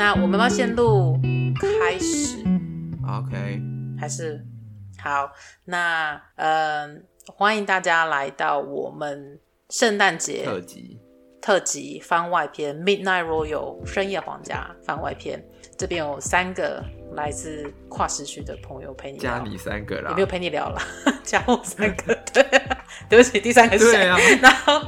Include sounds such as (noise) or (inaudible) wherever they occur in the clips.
那我们要先录开始，OK？还是好？那呃，欢迎大家来到我们圣诞节特辑特辑番外篇《Midnight Royal》深夜皇家番外篇。这边有三个来自跨时区的朋友陪你聊，加你三个啦，有没有陪你聊了？(laughs) 加我三个，(laughs) 对，对不起，第三个是谁？啊，(laughs) 然后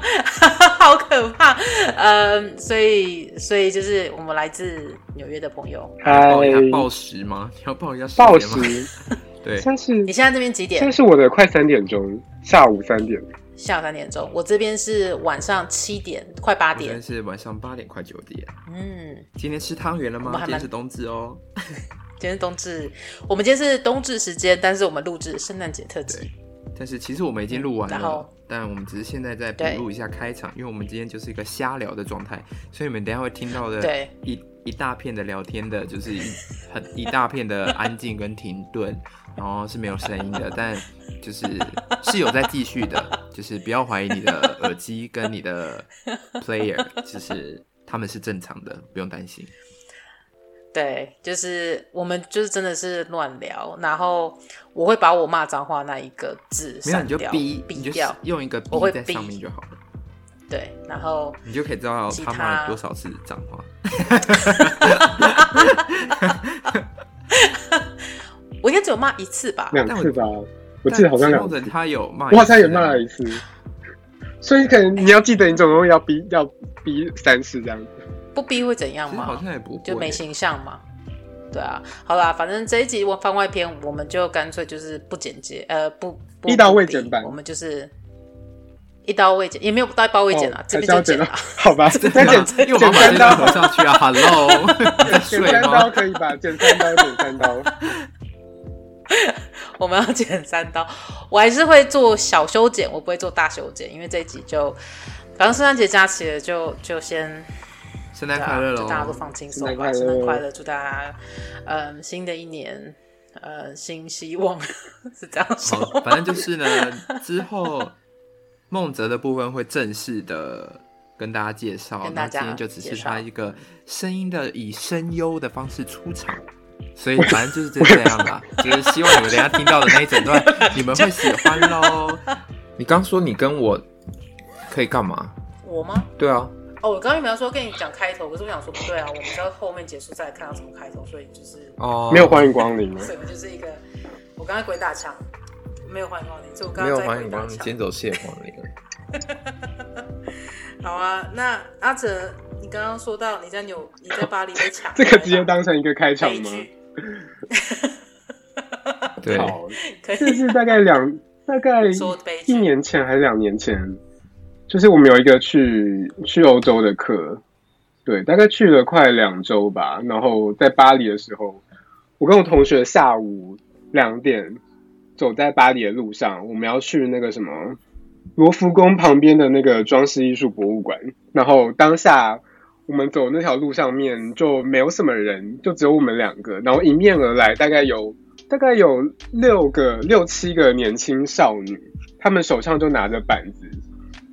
好可怕，嗯，所以所以就是我们来自纽约的朋友，报一下报时吗？你要报一下报时？(laughs) 对，现在是你现在这边几点？现在是我的快三点钟，下午三点。下午三点钟，我这边是晚上七点，快八点。是晚上八点，快九点。嗯，今天吃汤圆了吗？今天是冬至哦。(laughs) 今天是冬至，我们今天是冬至时间，但是我们录制圣诞节特辑。但是其实我们已经录完了，但我们只是现在在补录一下开场，因为我们今天就是一个瞎聊的状态，所以你们等一下会听到的一一大片的聊天的，就是一很一大片的安静跟停顿，(laughs) 然后是没有声音的，但就是是有在继续的，(laughs) 就是不要怀疑你的耳机跟你的 player，就是他们是正常的，不用担心。对，就是我们就是真的是乱聊，然后我会把我骂脏话那一个字删掉，逼掉，用一个我会在上面就好了。对，然后你就可以知道他骂了多少次脏话。我应该只有骂一次吧，两次吧，我记得好像两次。他有骂，我好像也骂了一次，所以可能你要记得，你总共要逼要逼三次这样子。不逼会怎样嘛？好像也不就没形象嘛。对啊，好啦，反正这一集我番外篇，我们就干脆就是不剪接，呃，不，不一刀未剪版，我们就是一刀未剪，也没有刀包未剪啊，这边就剪了，好吧？(laughs) 再剪，剪三刀合上去啊，Hello，(laughs) 剪三刀可以吧？剪三刀，剪三刀，(laughs) 我们要剪三刀，我还是会做小修剪，我不会做大修剪，因为这一集就反正圣诞节假期了，就就先。圣诞快乐喽！祝大家都放轻松吧，圣诞快乐！祝大家，嗯，新的一年，呃，新希望 (laughs) 是这样说。好，反正就是呢，之后梦泽的部分会正式的跟大家介绍。那今天就只是他一个声音的以声优的方式出场，所以反正就是这样啦。(laughs) 就是希望你们等下听到的那一整段，你们会喜欢喽。你刚说你跟我可以干嘛？我吗？对啊。哦，我刚刚原本要说跟你讲开头，可是我想说不对啊，我们到后面结束再看到什么开头，所以就是哦，没有欢迎光临，所以就是一个我刚才鬼打墙，没有欢迎光临，就我刚刚没有欢迎光临，先走谢光临。(laughs) 好啊，那阿哲，你刚刚说到你在纽，你在巴黎被抢，(laughs) 这个直接当成一个开场吗？对，(laughs) 这是大概两大概一年前还是两年前？就是我们有一个去去欧洲的课，对，大概去了快两周吧。然后在巴黎的时候，我跟我同学下午两点走在巴黎的路上，我们要去那个什么罗浮宫旁边的那个装饰艺术博物馆。然后当下我们走那条路上面就没有什么人，就只有我们两个。然后迎面而来，大概有大概有六个六七个年轻少女，她们手上就拿着板子。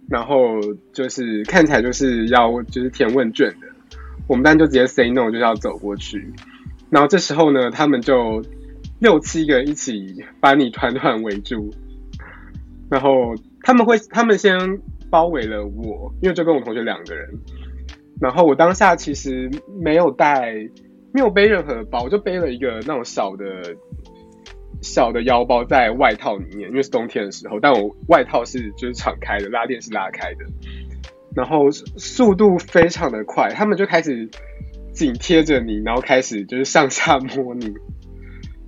然后就是看起来就是要就是填问卷的，我们班就直接 say no，就是要走过去。然后这时候呢，他们就六七个一起把你团团围住，然后他们会他们先包围了我，因为就跟我同学两个人。然后我当下其实没有带，没有背任何包，我就背了一个那种小的。小的腰包在外套里面，因为是冬天的时候，但我外套是就是敞开的，拉链是拉开的，然后速度非常的快，他们就开始紧贴着你，然后开始就是上下摸你，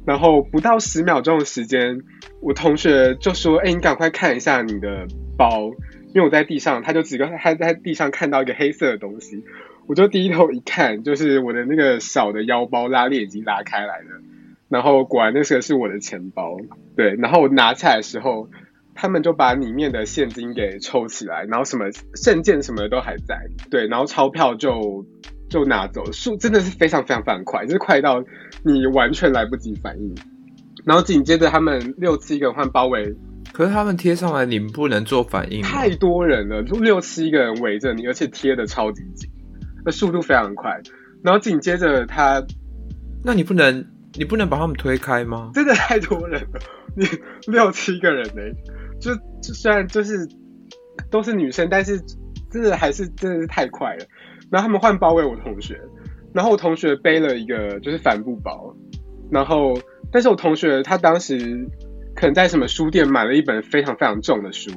然后不到十秒钟的时间，我同学就说：“哎、你赶快看一下你的包，因为我在地上，他就只个他在地上看到一个黑色的东西，我就低头一看，就是我的那个小的腰包拉链已经拉开来了。”然后果然那个是我的钱包，对，然后我拿起来的时候，他们就把里面的现金给抽起来，然后什么证件什么的都还在，对，然后钞票就就拿走，速真的是非常非常非常快，就是快到你完全来不及反应。然后紧接着他们六七个人换包围，可是他们贴上来，你们不能做反应，太多人了，就六七个人围着你，而且贴的超级紧，那速度非常快。然后紧接着他，那你不能，你不能把他们推开吗？真的太多人了，你六七个人呢，就就虽然就是都是女生，但是真的还是真的是太快了。然后他们换包围我同学，然后我同学背了一个就是帆布包，然后但是我同学他当时可能在什么书店买了一本非常非常重的书。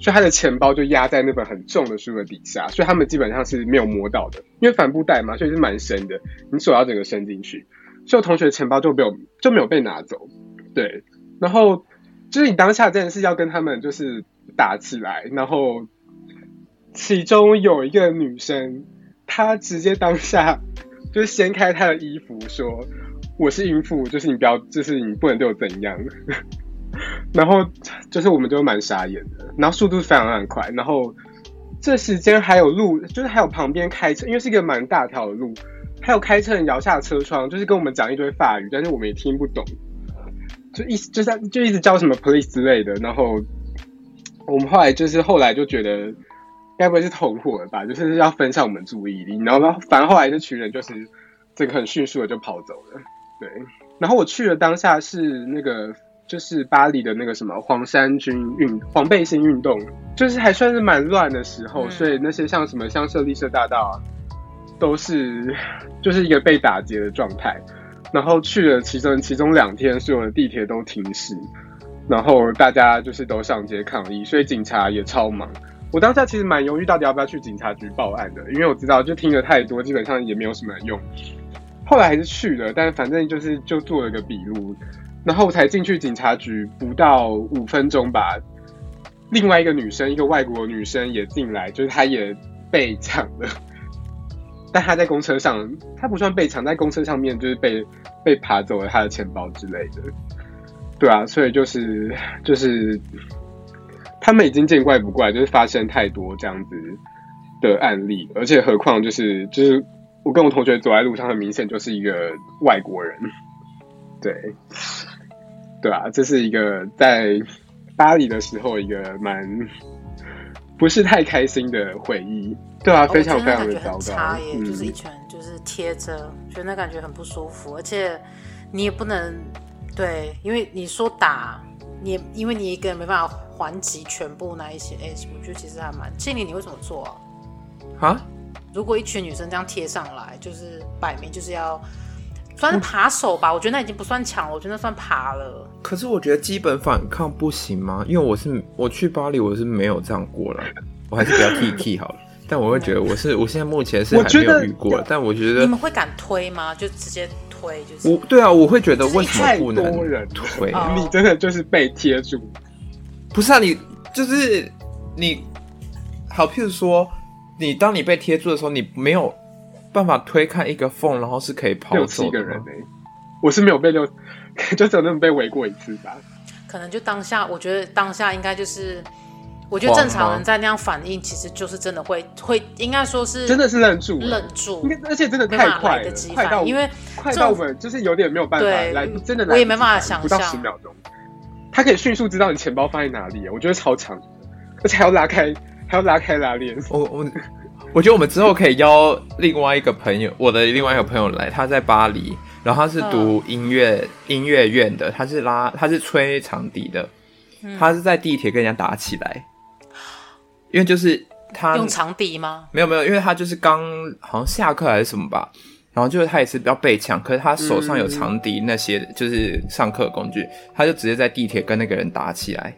所以他的钱包就压在那本很重的书的底下，所以他们基本上是没有摸到的，因为帆布袋嘛，所以是蛮深的，你手要整个伸进去。就同学钱包就没有就没有被拿走，对。然后就是你当下真的是要跟他们就是打起来，然后其中有一个女生，她直接当下 (laughs) 就是掀开她的衣服说：“我是孕妇，就是你不要，就是你不能对我怎样。(laughs) ”然后就是我们就蛮傻眼的，然后速度非常非常快，然后这时间还有路，就是还有旁边开车，因为是一个蛮大条的路，还有开车人摇下车窗，就是跟我们讲一堆法语，但是我们也听不懂，就一就在就一直叫什么 police 之类的，然后我们后来就是后来就觉得该不会是同伙了吧，就是要分散我们注意力，然后反正后来这群人就是这个很迅速的就跑走了，对，然后我去了当下是那个。就是巴黎的那个什么黄衫军运黄背心运动，就是还算是蛮乱的时候，嗯、所以那些像什么香榭丽舍大道啊，都是就是一个被打劫的状态。然后去了其中其中两天，所有的地铁都停驶，然后大家就是都上街抗议，所以警察也超忙。我当下其实蛮犹豫，到底要不要去警察局报案的，因为我知道就听了太多，基本上也没有什么用。后来还是去了，但反正就是就做了个笔录。然后才进去警察局不到五分钟吧，另外一个女生，一个外国女生也进来，就是她也被抢了，但他在公车上，他不算被抢，在公车上面就是被被扒走了他的钱包之类的，对啊，所以就是就是他们已经见怪不怪，就是发生太多这样子的案例，而且何况就是就是我跟我同学走在路上，很明显就是一个外国人，对。对啊，这是一个在巴黎的时候一个蛮不是太开心的回忆。对啊，非常非常的糟糕。差耶，嗯、就是一拳就是贴着，觉得那感觉很不舒服，而且你也不能对，因为你说打你，因为你一个人没办法还击全部那一些。哎，我觉得其实还蛮。庆龄，你会怎么做啊？哈？如果一群女生这样贴上来，就是摆明就是要。算是扒手吧，我觉得那已经不算抢了，我觉得那算扒了。可是我觉得基本反抗不行吗？因为我是我去巴黎，我是没有这样过了，我还是比较 T T 好了。但我会觉得我是我现在目前是还没有遇过，但我觉得你们会敢推吗？就直接推就是？我对啊，我会觉得为什么不能推？你真的就是被贴住？不是啊，你就是你好，譬如说你当你被贴住的时候，你没有。办法推开一个缝，然后是可以跑走的。六七个人哎，我是没有被六，(laughs) 就只有那么被围过一次吧。可能就当下，我觉得当下应该就是，我觉得正常人在那样反应，其实就是真的会会，应该说是真的是愣住，愣住，而且真的太快了，快到因为快到我们就是有点没有办法来，真的我也没办法想象，不到十秒钟，他可以迅速知道你钱包放在哪里，我觉得超强，而且还要拉开，还要拉开拉链，我我。我觉得我们之后可以邀另外一个朋友，我的另外一个朋友来，他在巴黎，然后他是读音乐、嗯、音乐院的，他是拉他是吹长笛的，嗯、他是在地铁跟人家打起来，因为就是他用长笛吗？没有没有，因为他就是刚好像下课还是什么吧，然后就是他也是比较被抢，可是他手上有长笛那些就是上课工具，嗯、他就直接在地铁跟那个人打起来。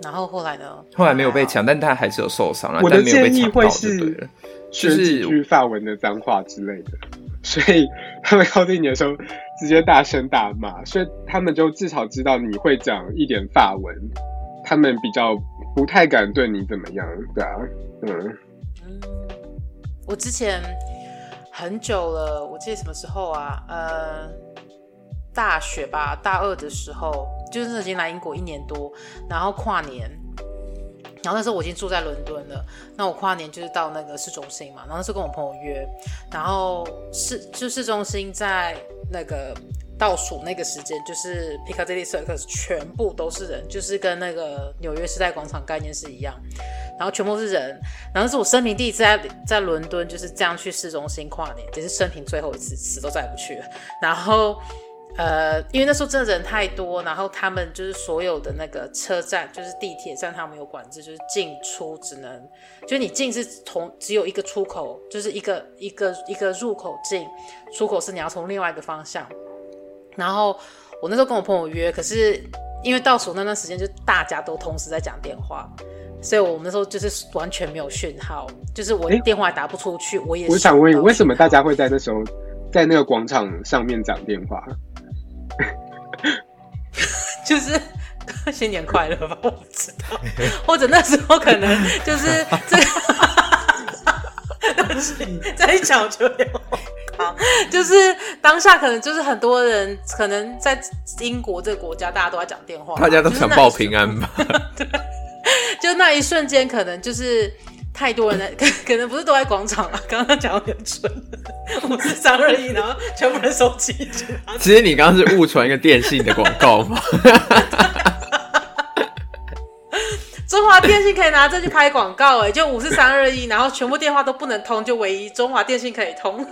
然后后来呢？后来没有被抢，但他还是有受伤了。我的建议会是学几句法文的脏话之类的，所以他们靠近你的时候直接大声大骂，所以他们就至少知道你会讲一点法文，他们比较不太敢对你怎么样，对啊，嗯。我之前很久了，我记得什么时候啊？呃，大学吧，大二的时候。就是已经来英国一年多，然后跨年，然后那时候我已经住在伦敦了。那我跨年就是到那个市中心嘛，然后那时候跟我朋友约，然后市就市中心在那个倒数那个时间，就是 Piccadilly Circus 全部都是人，就是跟那个纽约时代广场概念是一样。然后全部是人，然后是我生平第一次在在伦敦就是这样去市中心跨年，也是生平最后一次，死都再也不去了。然后。呃，因为那时候真的人太多，然后他们就是所有的那个车站，就是地铁站，他们有管制，就是进出只能，就是你进是同只有一个出口，就是一个一个一个入口进，出口是你要从另外一个方向。然后我那时候跟我朋友约，可是因为倒数那段时间就大家都同时在讲电话，所以我们那时候就是完全没有讯号，就是我电话也打不出去。我也我想问，为什么大家会在那时候在那个广场上面讲电话？(laughs) 就是 (laughs) 新年快乐吧，我不知道，或者那时候可能就是这个，在讲就有好，就是当下可能就是很多人可能在英国这个国家，大家都在讲电话，大家都想报平安吧？(laughs) 对，就那一瞬间，可能就是。太多人了，(laughs) 可可能不是都在广场了。(laughs) 刚刚讲的很蠢，(laughs) 五四三二一，然后全部人手机。其实你刚刚是误传一个电信的广告吗？中华电信可以拿这去拍广告，哎，就五四三二一，然后全部电话都不能通，就唯一中华电信可以通。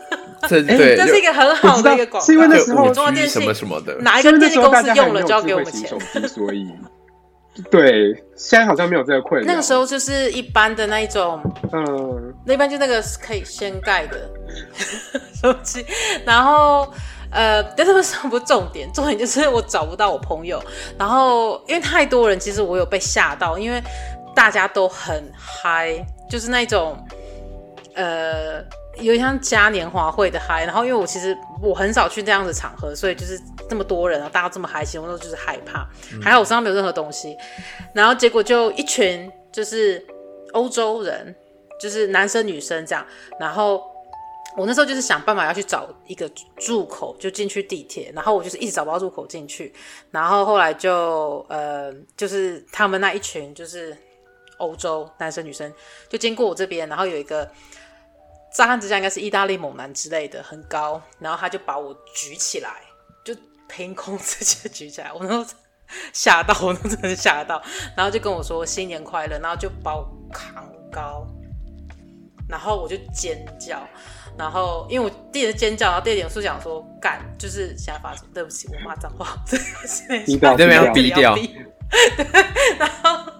这对，这是一个很好的一个广告。是因为那时候中华电信什么什么的，哪一个电信公司用了就要给我们钱，所以。对，现在好像没有这个困扰。那个时候就是一般的那一种，嗯，那一般就那个可以掀盖的 (laughs) 手机。然后，呃，但是为什么不重点？重点就是我找不到我朋友。然后，因为太多人，其实我有被吓到，因为大家都很嗨，就是那种，呃。有点像嘉年华会的嗨，然后因为我其实我很少去这样的场合，所以就是这么多人啊，大家这么嗨，其实我都就是害怕。还好我身上没有任何东西，然后结果就一群就是欧洲人，就是男生女生这样。然后我那时候就是想办法要去找一个入口，就进去地铁，然后我就是一直找不到入口进去。然后后来就呃，就是他们那一群就是欧洲男生女生就经过我这边，然后有一个。乍看之下应该是意大利猛男之类的，很高，然后他就把我举起来，就凭空直接举起来，我都吓到，我都真的是吓到，然后就跟我说新年快乐，然后就把我扛高，然后我就尖叫，然后因为我弟弟尖叫，然后第二点是想说干，就是现在发生，对不起，我骂脏话，对不起，你这边要逼掉，对，(laughs) 然后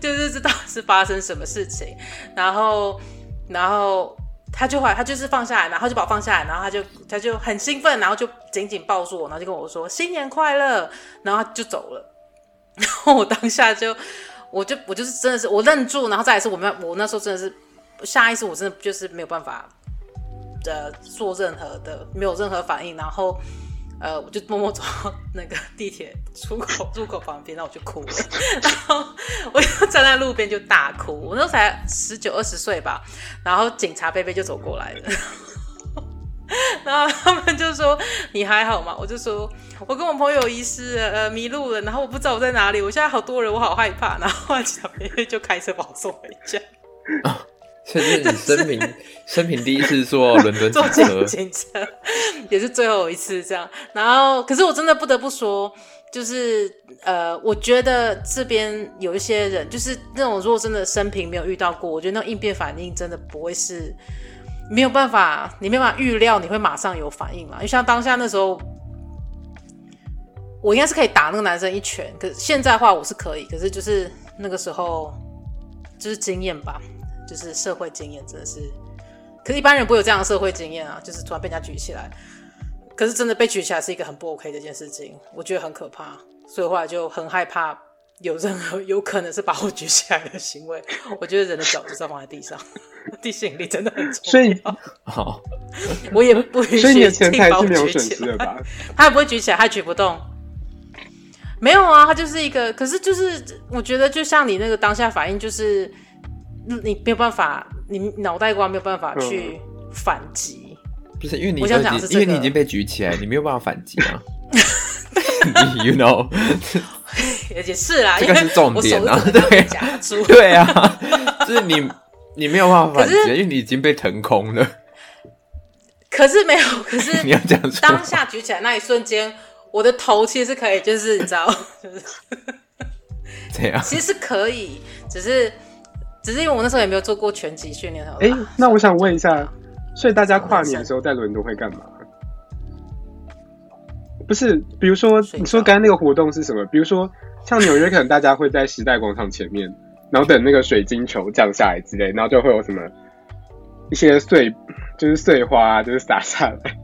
就是知道是发生什么事情，然后，然后。他就后来他就是放下来，然后就把我放下来，然后他就他就很兴奋，然后就紧紧抱住我，然后就跟我说新年快乐，然后他就走了。(laughs) 然后我当下就，我就我就是真的是我愣住，然后再一次我没有，我那时候真的是下意识，我真的就是没有办法的做任何的，没有任何反应，然后。呃，我就默默走到 (laughs) 那个地铁出口入口旁边，然后我就哭了，(laughs) 然后我就站在路边就大哭。我那时候才十九二十岁吧，然后警察贝贝就走过来了，(laughs) 然后他们就说：“你还好吗？”我就说：“我跟我朋友遗失了，呃，迷路了，然后我不知道我在哪里，我现在好多人，我好害怕。”然后警察贝贝就开车把我送回家。这是你生平生平第一次坐伦敦坐警车，也是最后一次这样。然后，可是我真的不得不说，就是呃，我觉得这边有一些人，就是那种如果真的生平没有遇到过，我觉得那种应变反应真的不会是没有办法，你没办法预料你会马上有反应嘛。就像当下那时候，我应该是可以打那个男生一拳，可是现在的话我是可以，可是就是那个时候就是经验吧。就是社会经验真的是，可是一般人不会有这样的社会经验啊，就是突然被人家举起来，可是真的被举起来是一个很不 OK 的一件事情，我觉得很可怕，所以后来就很害怕有任何 (laughs) 有可能是把我举起来的行为。我觉得人的脚就是要放在地上，(laughs) 地心引力真的很重要。所以，好，(laughs) 我也不允许。所以你的前台是没有损失的吧？他也不会举起来，他举不动。没有啊，他就是一个，可是就是我觉得就像你那个当下反应就是。你没有办法，你脑袋瓜没有办法去反击，嗯，不是因为你已经，因为你已经被举起来，你没有办法反击啊。(laughs) (laughs) You know，(laughs) 也是啦，这个是重点啊，对，对啊，就是你你没有办法反击，因为你已经被腾空了。可是没有，可是你要这样，当下举起来那一瞬间，我的头其实是可以，就是你知道，就是这样，其实是可以，只是。只是因为我那时候也没有做过拳击训练。哎、欸，那我想问一下，所以大家跨年的时候在伦敦会干嘛？不是，比如说你说刚刚那个活动是什么？比如说像纽约，可能大家会在时代广场前面，(laughs) 然后等那个水晶球降下来之类，然后就会有什么一些碎，就是碎花，就是洒下来。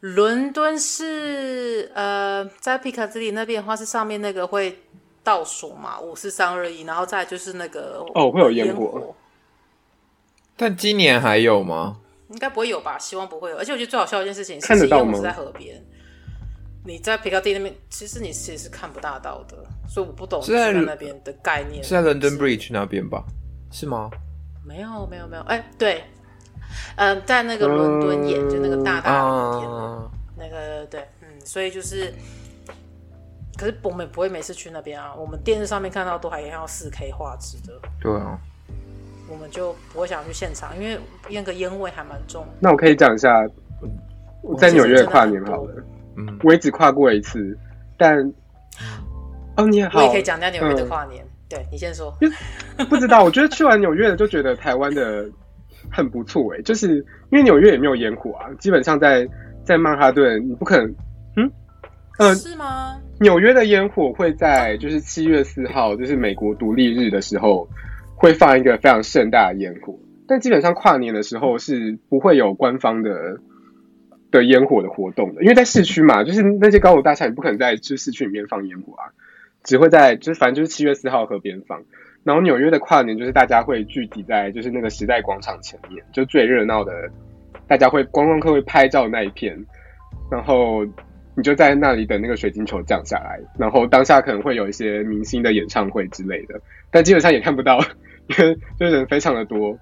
伦敦是呃，在皮卡兹里那边的话，是上面那个会倒数嘛，五四三二一，然后再就是那个哦，会有烟火。但今年还有吗？应该不会有吧，希望不会有。而且我觉得最好笑的一件事情是，因为我们是在河边，你在皮卡迪那边，其实你其实是看不大到的，所以我不懂是在那边的概念。是在伦敦 Bridge 那边吧？是吗？没有，没有，没有。哎、欸，对，嗯、呃，在那个伦敦眼，就那个大大的那个对，嗯，所以就是，可是我们不会每次去那边啊。我们电视上面看到都还要四 K 画质的。对啊。我们就不会想去现场，因为那个烟味还蛮重。那我可以讲一下，我在纽约跨年好了。嗯，我也只跨过一次，但哦，你也好，我也可以讲一下纽约的跨年。嗯、对，你先说。不知道，我觉得去完纽约的就觉得台湾的很不错哎，就是因为纽约也没有烟火啊，基本上在在曼哈顿你不可能，嗯，呃，是吗？纽约的烟火会在就是七月四号，就是美国独立日的时候。会放一个非常盛大的烟火，但基本上跨年的时候是不会有官方的的烟火的活动的，因为在市区嘛，就是那些高楼大厦，你不可能在就市区里面放烟火啊，只会在就是反正就是七月四号河边放。然后纽约的跨年就是大家会聚集在就是那个时代广场前面，就最热闹的，大家会观光客会拍照那一片，然后你就在那里等那个水晶球降下来，然后当下可能会有一些明星的演唱会之类的，但基本上也看不到。因 (laughs) 为就人非常的多，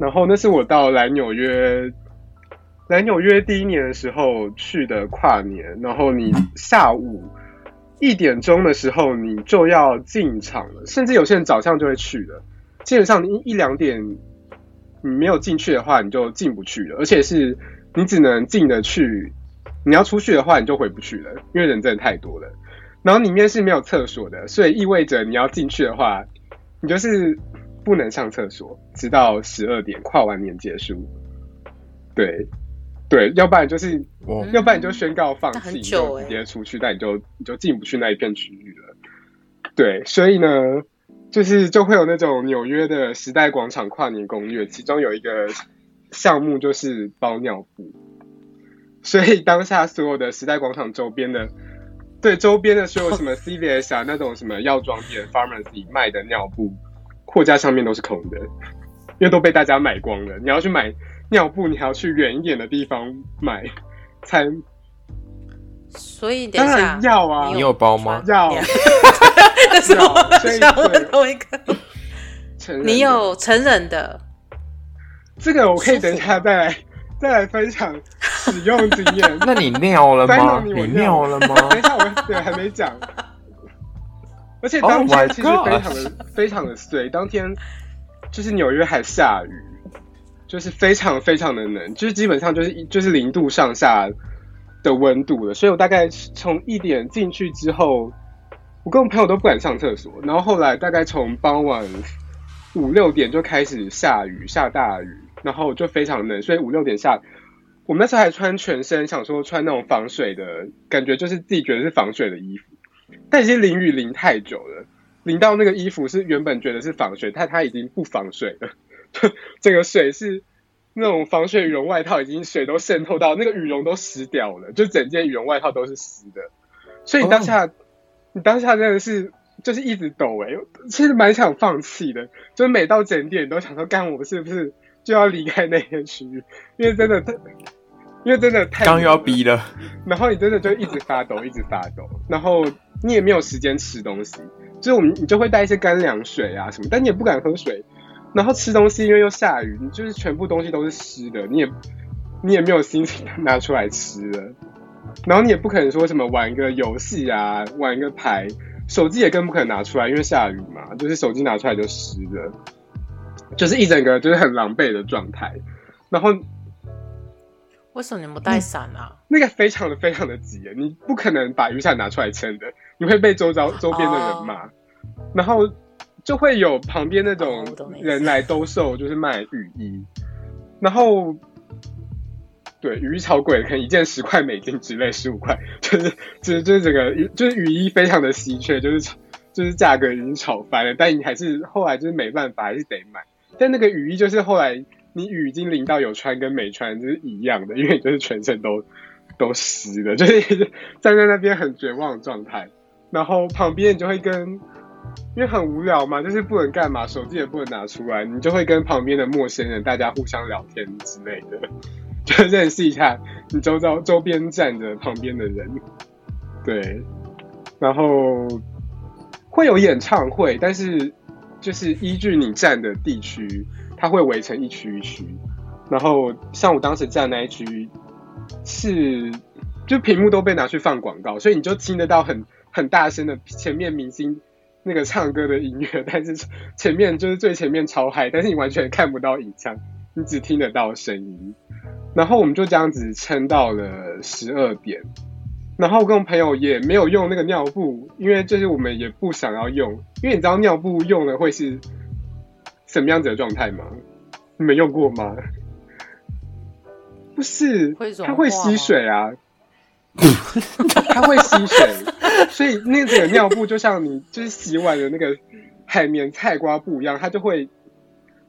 然后那是我到来纽约，来纽约第一年的时候去的跨年，然后你下午一点钟的时候你就要进场了，甚至有些人早上就会去了，基本上你一两点你没有进去的话，你就进不去了，而且是你只能进得去，你要出去的话你就回不去了，因为人真的太多了，然后里面是没有厕所的，所以意味着你要进去的话，你就是。不能上厕所，直到十二点跨完年结束。对，对，要不然就是，嗯、要不然你就宣告放弃，你就直接出去，但你就你就进不去那一片区域了。对，所以呢，就是就会有那种纽约的时代广场跨年攻略，其中有一个项目就是包尿布，所以当下所有的时代广场周边的，对周边的所有什么 CVS 啊 (laughs) 那种什么药妆店、Pharmacy 卖的尿布。货架上面都是空的，因为都被大家买光了。你要去买尿布，你还要去远一点的地方买才。所以等一下，当然要啊，你有包吗？(laughs) 要。但是我想问同一个，你有成人的？这个我可以等一下再来再来分享使用经验。(laughs) 那你尿了吗？你尿了吗？(laughs) 等一下，我对还没讲。而且当天其实非常的、oh、非常的碎，当天就是纽约还下雨，就是非常非常的冷，就是基本上就是就是零度上下的温度了。所以我大概从一点进去之后，我跟我朋友都不敢上厕所。然后后来大概从傍晚五六点就开始下雨，下大雨，然后就非常冷。所以五六点下，我们那时候还穿全身，想说穿那种防水的感觉，就是自己觉得是防水的衣服。但已经淋雨淋太久了，淋到那个衣服是原本觉得是防水，但它已经不防水了。整个水是那种防水羽绒外套，已经水都渗透到那个羽绒都湿掉了，就整件羽绒外套都是湿的。所以当下，oh. 你当下真的是就是一直抖哎、欸，其实蛮想放弃的，就是每到整点都想说，干我是不是就要离开那片区域？因为真的太。因为真的太刚要逼了，然后你真的就一直发抖，一直发抖，然后你也没有时间吃东西，就是我们你就会带一些干粮水啊什么，但你也不敢喝水，然后吃东西因为又下雨，你就是全部东西都是湿的，你也你也没有心情拿出来吃了，然后你也不可能说什么玩个游戏啊，玩个牌，手机也更不可能拿出来，因为下雨嘛，就是手机拿出来就湿了，就是一整个就是很狼狈的状态，然后。为什么你不带伞啊？那个非常的非常的急，你不可能把雨伞拿出来撑的，你会被周遭周边的人骂。然后就会有旁边那种人来兜售，就是卖雨衣，然后对雨衣超贵，可能一件十块美金之类，十五块，(laughs) 就是就是就是这个雨就是雨衣非常的稀缺，就是就是价格已经炒翻了，但你还是后来就是没办法，还是得买。但那个雨衣就是后来你雨已经淋到有穿跟没穿就是一样的，因为你就是全身都都湿的，就是站在那边很绝望的状态。然后旁边你就会跟，因为很无聊嘛，就是不能干嘛，手机也不能拿出来，你就会跟旁边的陌生人大家互相聊天之类的，(laughs) 就认识一下你周遭周边站着旁边的人。对，然后会有演唱会，但是。就是依据你站的地区，它会围成一区一区。然后像我当时站那一区，是就屏幕都被拿去放广告，所以你就听得到很很大声的前面明星那个唱歌的音乐，但是前面就是最前面超嗨，但是你完全看不到影像，你只听得到声音。然后我们就这样子撑到了十二点。然后我跟我朋友也没有用那个尿布，因为就是我们也不想要用，因为你知道尿布用了会是什么样子的状态吗？你们用过吗？不是，它会吸水啊，它会吸水，(laughs) 所以那个尿布就像你就是洗碗的那个海绵菜瓜布一样，它就会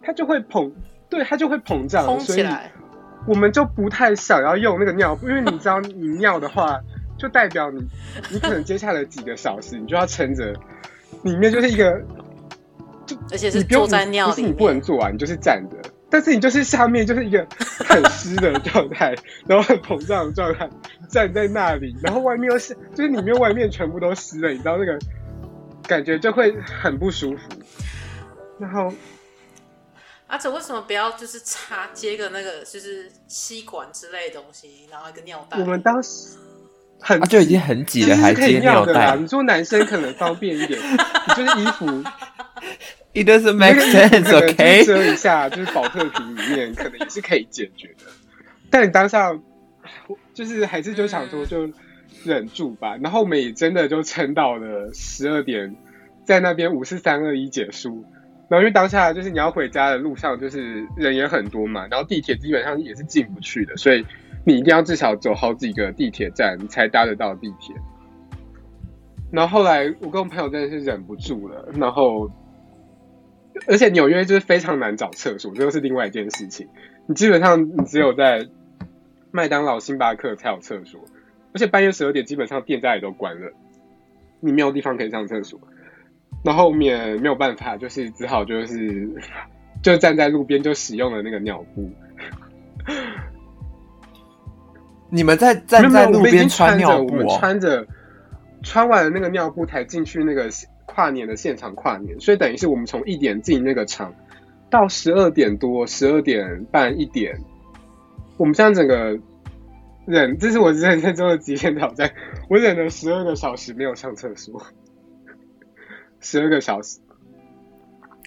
它就会膨，对，它就会膨胀，所以我们就不太想要用那个尿布，因为你知道你尿的话。就代表你，你可能接下来几个小时，你就要撑着，里面就是一个，就而且是坐在尿里，不是你不能坐啊，你就是站着，但是你就是下面就是一个很湿的状态，然后很膨胀的状态，站在那里，然后外面又是，就是里面外面全部都湿了，你知道那个感觉就会很不舒服，然后。而且为什么不要就是插接个那个就是吸管之类的东西，然后一个尿袋？我们当时。很、啊、就已经很挤了，还接尿袋。你说男生可能方便一点，(laughs) 你就是衣服，It doesn't make sense，OK？遮一下，就是保特瓶里面可能也是可以解决的。但你当下就是还是就想说就忍住吧。然后我们也真的就撑到了十二点，在那边五四三二一结束。然后因为当下就是你要回家的路上，就是人也很多嘛，然后地铁基本上也是进不去的，所以。你一定要至少走好几个地铁站，才搭得到地铁。然后后来我跟我朋友真的是忍不住了，然后而且纽约就是非常难找厕所，这又是另外一件事情。你基本上你只有在麦当劳、星巴克才有厕所，而且半夜十二点基本上店家也都关了，你没有地方可以上厕所。然后面没有办法，就是只好就是 (laughs) 就站在路边就使用了那个尿布。你们在站在路边穿尿布，我们穿着穿完了那个尿布才进去那个跨年的现场跨年，所以等于是我们从一点进那个场到十二点多、十二点半、一点，我们这样整个忍，这是我人生中的极限挑战，我忍了十二个小时没有上厕所，十二个小时，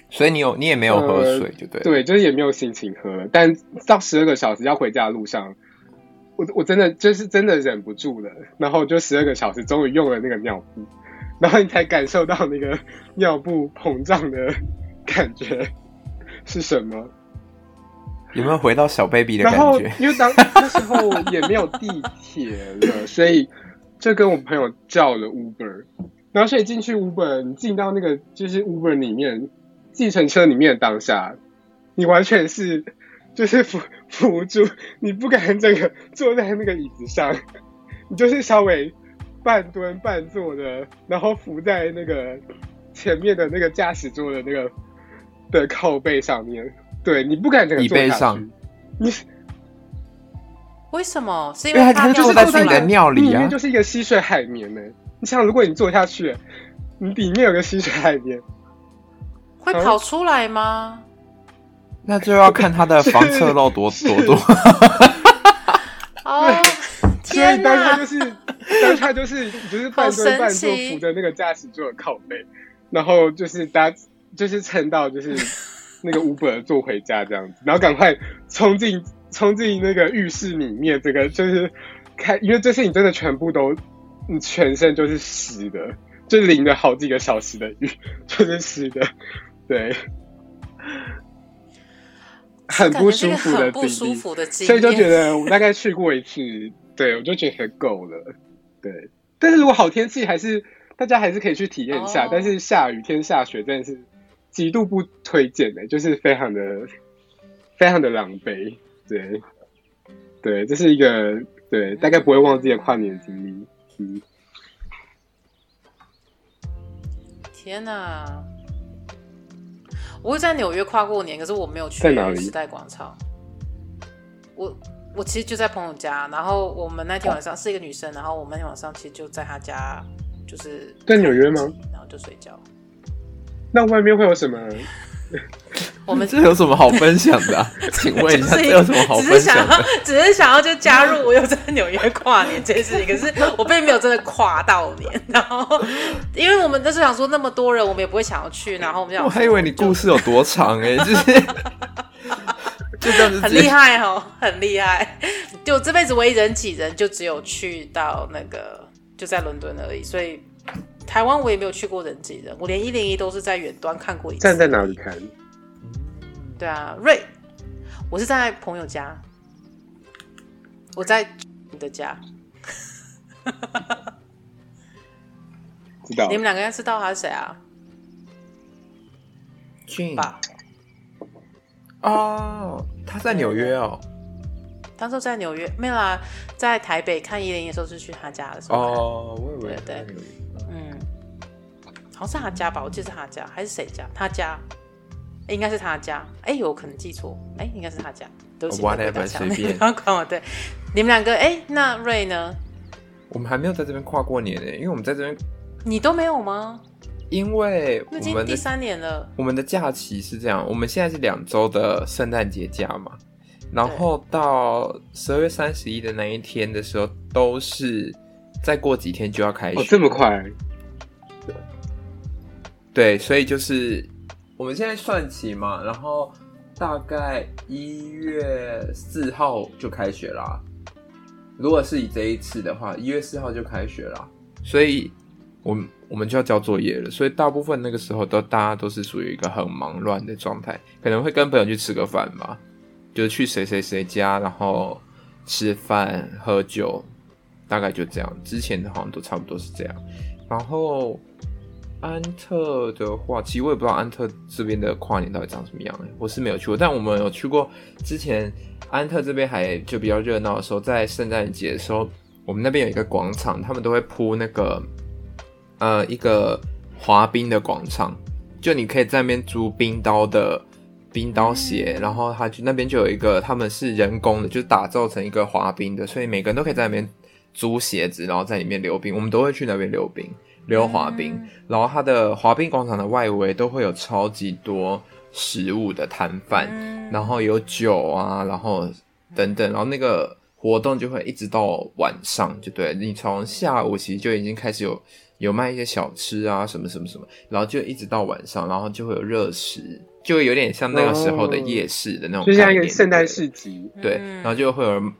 所以你有你也没有喝水，就对、呃，对，就是也没有心情喝了，但到十二个小时要回家的路上。我我真的就是真的忍不住了，然后就十二个小时，终于用了那个尿布，然后你才感受到那个尿布膨胀的感觉是什么？有没有回到小 baby 的感觉？然后因为当那时候也没有地铁了，所以就跟我朋友叫了 Uber，然后所以进去 Uber，你进到那个就是 Uber 里面，计程车里面的当下，你完全是。就是扶扶住，你不敢这个坐在那个椅子上，你就是稍微半蹲半坐的，然后扶在那个前面的那个驾驶座的那个的靠背上面。对，你不敢这个坐下去。上你 (laughs) 为什么？是因为他就是在自己的尿里啊，里面就是一个吸水海绵呢。你想，如果你坐下去，你里面有个吸水海绵，会跑出来吗？那就要看他的防侧漏多 (laughs) 多多。(laughs) 哦，所以当他就是当他就是就是半蹲半坐扶着那个驾驶座的靠背，然后就是搭就是撑到就是那个 Uber 坐回家这样子，然后赶快冲进冲进那个浴室里面，这个就是开，因为这是你真的全部都你全身就是湿的，就淋了好几个小时的雨，就是湿的，对，很不舒服的，不舒服的，所以就觉得我大概去过一次，对我就觉得够了，对。但是如果好天气，还是大家还是可以去体验一下。Oh. 但是下雨天下雪真的是极度不推荐的，就是非常的非常的狼狈。对，对，这是一个对大概不会忘记的跨年经历。嗯。天哪！我会在纽约跨过年，可是我没有去时代广场。我。我其实就在朋友家，然后我们那天晚上是一个女生，然后我们那天晚上其实就在她家，就是在纽约吗？然后就睡觉。那外面会有什么？(laughs) 我们 (laughs) 这有什么好分享的啊？(laughs) 请问一下，这有什么好分享的？只是想要，(laughs) 只是想要就加入我有在纽约跨年这件事情，可是我并没有真的跨到年。然后，因为我们都是想说那么多人，我们也不会想要去。然后我们想我还以为你故事有多长哎，就是。就这样子，很厉害哦，很厉害。就这辈子唯一人挤人，就只有去到那个，就在伦敦而已。所以台湾我也没有去过人挤人，我连一零一都是在远端看过一次。站在哪里看？对啊，瑞，我是在朋友家，我在你的家。知道？你们两个人知道他是谁啊？俊吧。哦，他在纽约哦。当时在纽约，没有啦，在台北看一零一的时候是去他家的时候。哦，我以为对，对，嗯，好像是他家吧？我记得是他家还是谁家？他家，欸、应该是他家。哎、欸，有可能记错。哎、欸，应该是他家。都是 whatever 随便。不要管我。对，你们两个，哎、欸，那瑞呢？我们还没有在这边跨过年呢，因为我们在这边。你都没有吗？因为我们第三年了，我们的假期是这样，我们现在是两周的圣诞节假嘛，然后到十二月三十一的那一天的时候，都是再过几天就要开学。哦，这么快？对，所以就是我们现在算起嘛，然后大概一月四号就开学啦。如果是以这一次的话，一月四号就开学啦，所以我们。我们就要交作业了，所以大部分那个时候都大家都是属于一个很忙乱的状态，可能会跟朋友去吃个饭嘛，就是去谁谁谁家，然后吃饭喝酒，大概就这样。之前的好像都差不多是这样。然后安特的话，其实我也不知道安特这边的跨年到底长什么样，我是没有去过，但我们有去过。之前安特这边还就比较热闹的时候，在圣诞节的时候，我们那边有一个广场，他们都会铺那个。呃，一个滑冰的广场，就你可以在那边租冰刀的冰刀鞋，然后他就那边就有一个，他们是人工的，就打造成一个滑冰的，所以每个人都可以在那边租鞋子，然后在里面溜冰。我们都会去那边溜冰、溜滑冰。然后它的滑冰广场的外围都会有超级多食物的摊贩，然后有酒啊，然后等等，然后那个活动就会一直到晚上，就对，你从下午其实就已经开始有。有卖一些小吃啊，什么什么什么，然后就一直到晚上，然后就会有热食，就有点像那个时候的夜市的那种，就像一个圣诞市集，对，然后就会有人，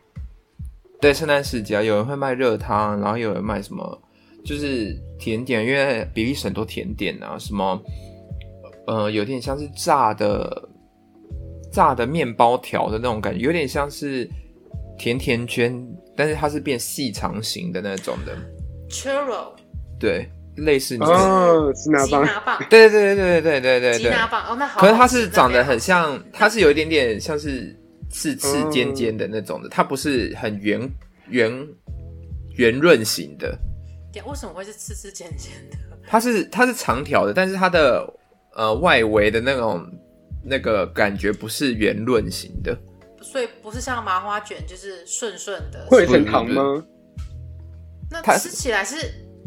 对，圣诞市集啊，有人会卖热汤，然后有人卖什么，就是甜点，因为比利时很多甜点啊，什么，呃，有点像是炸的，炸的面包条的那种感觉，有点像是甜甜圈，但是它是变细长型的那种的，churro。对，类似你哦，吉拿棒，对对对对对对对对，吉拿棒哦，那好，可是它是长得很像，它是有一点点像是刺刺尖尖的那种的，它不是很圆圆圆润型的。为什么会是吃吃尖尖的？它是它是长条的，但是它的呃外围的那种那个感觉不是圆润型的，所以不是像麻花卷，就是顺顺的。会很糖吗？那吃起来是。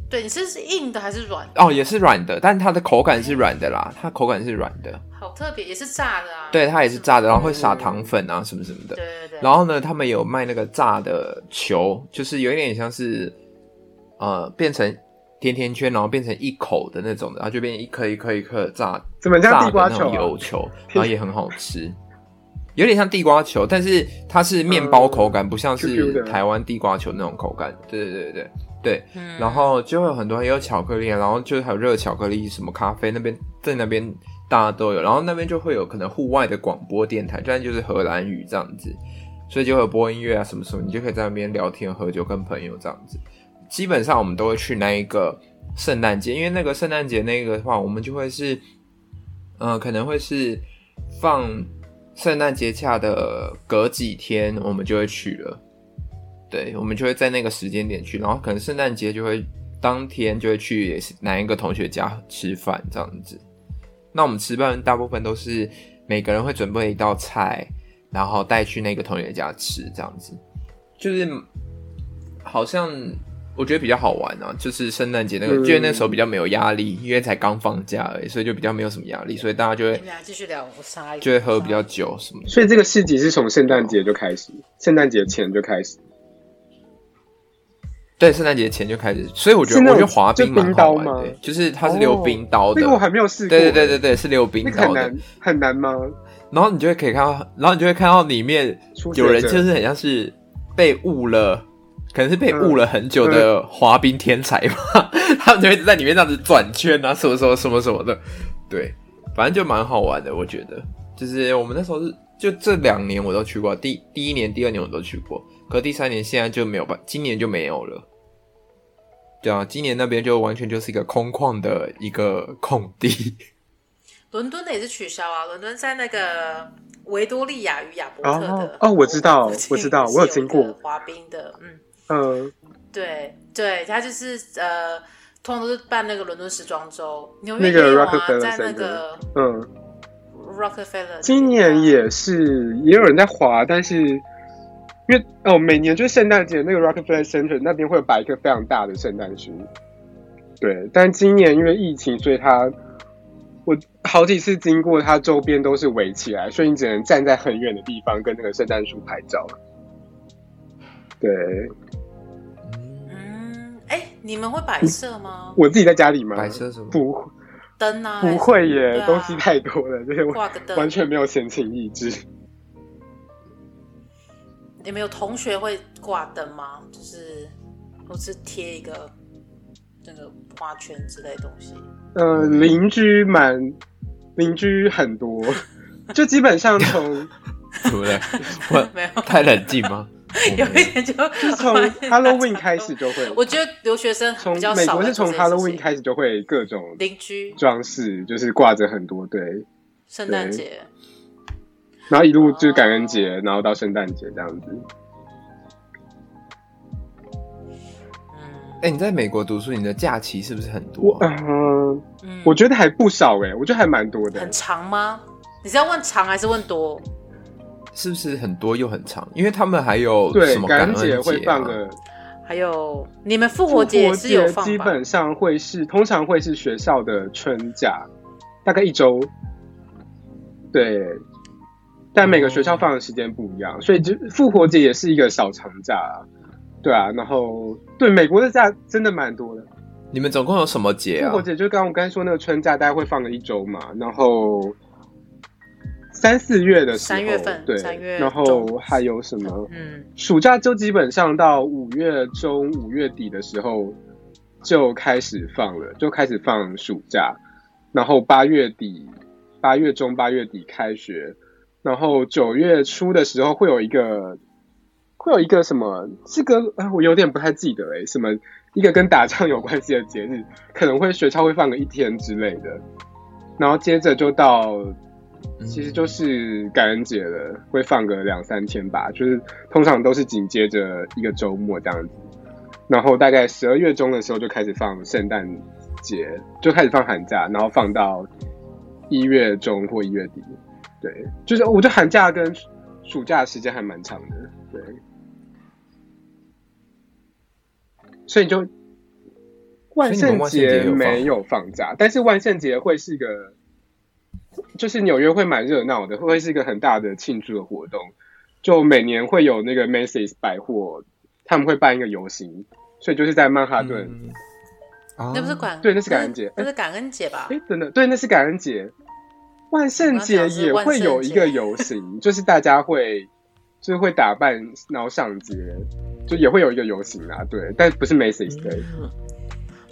对，你是是硬的还是软的？哦，也是软的，但它的口感是软的啦，它口感是软的。好特别，也是炸的啊。对，它也是炸的，然后会撒糖粉啊，什么什么的。对对对。然后呢，他们有卖那个炸的球，就是有一点像是呃变成甜甜圈，然后变成一口的那种的，然后就变成一颗一颗一颗炸，怎么像地瓜球？炸的那种油球，(laughs) 然后也很好吃，有点像地瓜球，但是它是面包口感，不像是台湾地瓜球那种口感。对对对对。对，嗯、然后就会有很多也有巧克力，然后就还有热巧克力，什么咖啡那边在那边大家都有，然后那边就会有可能户外的广播电台，这样就是荷兰语这样子，所以就会有播音乐啊什么什么，你就可以在那边聊天喝酒跟朋友这样子。基本上我们都会去那一个圣诞节，因为那个圣诞节那个的话，我们就会是，嗯、呃，可能会是放圣诞节假的隔几天，我们就会去了。对，我们就会在那个时间点去，然后可能圣诞节就会当天就会去哪一个同学家吃饭这样子。那我们吃饭大部分都是每个人会准备一道菜，然后带去那个同学家吃这样子，就是好像我觉得比较好玩啊，就是圣诞节那个，嗯、觉得那时候比较没有压力，因为才刚放假而已，所以就比较没有什么压力，所以大家就会继续聊，就会喝比较久什么。所以这个市集是从圣诞节就开始，圣诞节前就开始。对，圣诞节前就开始，所以我觉得我觉得滑冰蛮好玩的，就是它是溜冰刀的，那个我还没有试过。对对对对对，是溜冰刀的。很难很难吗？然后你就会可以看到，然后你就会看到里面有人就是很像是被误了，可能是被误了很久的滑冰天才吧，(laughs) 他们就会在里面这样子转圈啊，什么什么什么什么的。对，反正就蛮好玩的，我觉得。就是我们那时候是就这两年我都去过，第第一年、第二年我都去过，可第三年现在就没有吧，今年就没有了。对啊，今年那边就完全就是一个空旷的一个空地。伦敦的也是取消啊，伦敦在那个维多利亚与亚伯特的哦，哦，我知道，我知道，我有经过滑冰的，嗯嗯，呃、对对，他就是呃，通常都是办那个伦敦时装周，纽约也有啊，那在那个嗯，Rockefeller，今年也是也有人在滑，但是。因为哦，每年就是圣诞节那个 Rockefeller Center 那边会有摆一棵非常大的圣诞树，对。但今年因为疫情，所以他我好几次经过它周边都是围起来，所以你只能站在很远的地方跟那个圣诞树拍照。对。嗯，哎、欸，你们会摆设吗？我自己在家里吗？摆设什么？不，灯啊？不会耶，啊、东西太多了，就是完全没有闲情逸致。你们有同学会挂灯吗？就是或是贴一个那个花圈之类的东西。呃，邻居蛮邻居很多，就基本上从对不对？(laughs) 没有太冷静吗？(laughs) 有一点就就从 Halloween 开始就会。我觉得留学生从美国是从 Halloween 开始就会各种邻居装饰，就是挂着很多对圣诞节。然后一路就是感恩节，然后到圣诞节这样子。哎，你在美国读书，你的假期是不是很多？嗯，我觉得还不少哎，我觉得还蛮多的。很长吗？你是要问长还是问多？是不是很多又很长？因为他们还有什么感恩节会放个，还有你们复活节是有放，基本上会是通常会是学校的春假，大概一周。对。但每个学校放的时间不一样，所以就复活节也是一个小长假，对啊。然后对美国的假真的蛮多的。你们总共有什么节啊？复活节就刚刚我刚才说那个春假，大概会放个一周嘛。然后三四月的时候，三月份，对，三月。然后还有什么？嗯，暑假就基本上到五月中、五月底的时候就开始放了，就开始放暑假。然后八月底、八月中、八月底开学。然后九月初的时候会有一个，会有一个什么？这个啊，我有点不太记得诶，什么一个跟打仗有关系的节日，可能会学校会放个一天之类的。然后接着就到，其实就是感恩节了，会放个两三天吧。就是通常都是紧接着一个周末这样子。然后大概十二月中的时候就开始放圣诞节，就开始放寒假，然后放到一月中或一月底。对，就是我觉得寒假跟暑假的时间还蛮长的，对。所以就万圣节没有放假，但是万圣节会是一个，就是纽约会蛮热闹的，会是一个很大的庆祝的活动。就每年会有那个 Macy's 百货，他们会办一个游行，所以就是在曼哈顿。嗯啊、那不是感对，那是感恩节，那是感恩节吧？哎，真的对，那是感恩节。万圣节也会有一个游行，就是大家会就是会打扮，然后上街，就也会有一个游行啊，对，但不是 Macy's Day。嗯、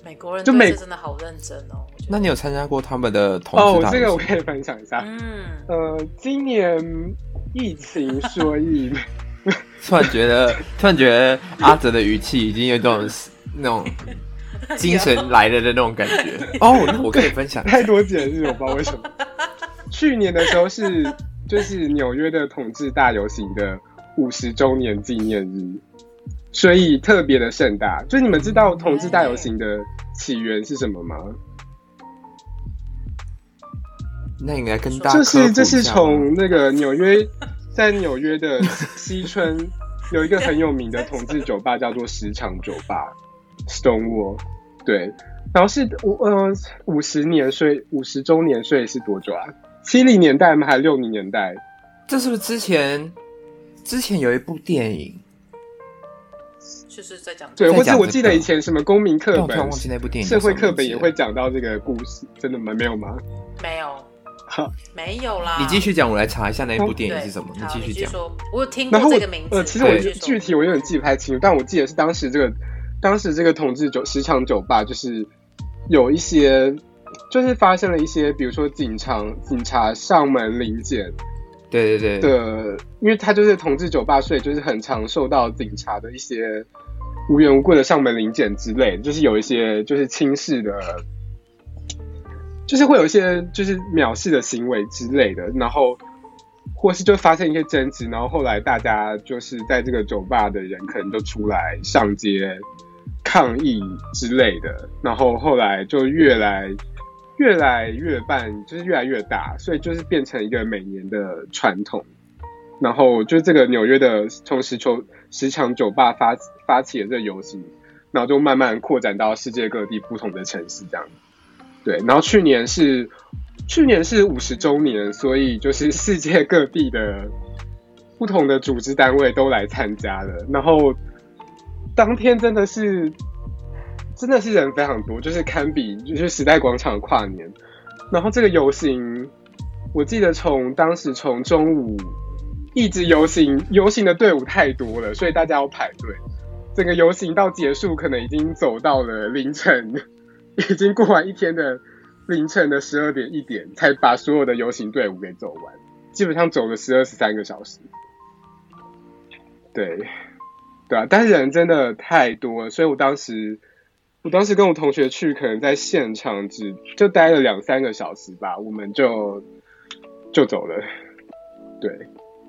美国人就美真的好认真哦。那你有参加过他们的同志大游行？哦，这个我可以分享一下。嗯，呃，今年疫情所以，(laughs) 突然觉得，突然觉得阿泽的语气已经有种那种精神来了的那种感觉。(laughs) 哦，那我可以分享。太多节日，我不知道为什么。(laughs) 去年的时候是就是纽约的统治大游行的五十周年纪念日，所以特别的盛大。就你们知道同志大游行的起源是什么吗？那应该跟大家就是这是从那个纽约，在纽约的西村有一个很有名的同志酒吧，叫做石墙酒吧 （Stonewall）。对，然后是五呃五十年，岁五十周年，岁是多久啊？七零年代吗？还是六零年代？这是不是之前之前有一部电影？就是在讲对，或者我记得以前什么公民课本，忘记那部电影，社会课本也会讲到这个故事，真的吗？没有吗？没有。(laughs) 没有啦，你继续讲，我来查一下那一部电影是什么。你继续讲。我有听过这个名字。呃，其实我具体我有点记不太清楚，但我记得是当时这个，当时这个同志酒石墙酒吧就是有一些，就是发生了一些，比如说警察警察上门临检，对对对的，因为他就是同志酒吧，所以就是很常受到警察的一些无缘无故的上门领检之类，就是有一些就是轻视的。就是会有一些就是藐视的行为之类的，然后或是就发生一些争执，然后后来大家就是在这个酒吧的人可能就出来上街抗议之类的，然后后来就越来越来越办，就是越来越大，所以就是变成一个每年的传统。然后就这个纽约的从石球石墙酒吧发发起的这游行，然后就慢慢扩展到世界各地不同的城市这样。对，然后去年是去年是五十周年，所以就是世界各地的不同的组织单位都来参加了。然后当天真的是真的是人非常多，就是堪比就是时代广场跨年。然后这个游行，我记得从当时从中午一直游行，游行的队伍太多了，所以大家要排队。整个游行到结束，可能已经走到了凌晨。已经过完一天的凌晨的十二点一点，才把所有的游行队伍给走完，基本上走了十二十三个小时。对，对啊，但是人真的太多了，所以我当时，我当时跟我同学去，可能在现场只就待了两三个小时吧，我们就就走了。对，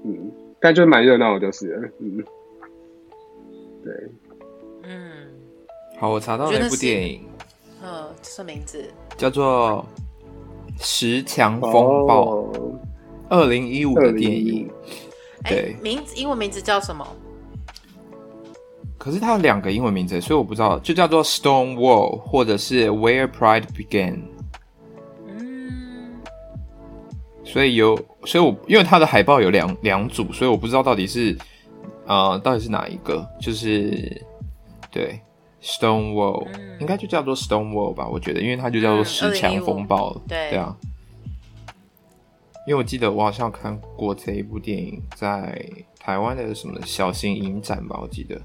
嗯，但就是蛮热闹的，就是，嗯，对，好，我查到了一部电影。嗯，什么名字？叫做《石墙风暴》，二零一五的电影。对，名字英文名字叫什么？可是它有两个英文名字，所以我不知道，就叫做《Stone Wall》或者是《Where Pride Began》。嗯，所以有，所以我因为它的海报有两两组，所以我不知道到底是啊、呃，到底是哪一个？就是对。Stonewall、嗯、应该就叫做 Stonewall 吧，我觉得，因为它就叫做石墙风暴。嗯、对对啊，因为我记得我好像看过这一部电影，在台湾的什么小型影展吧，我记得。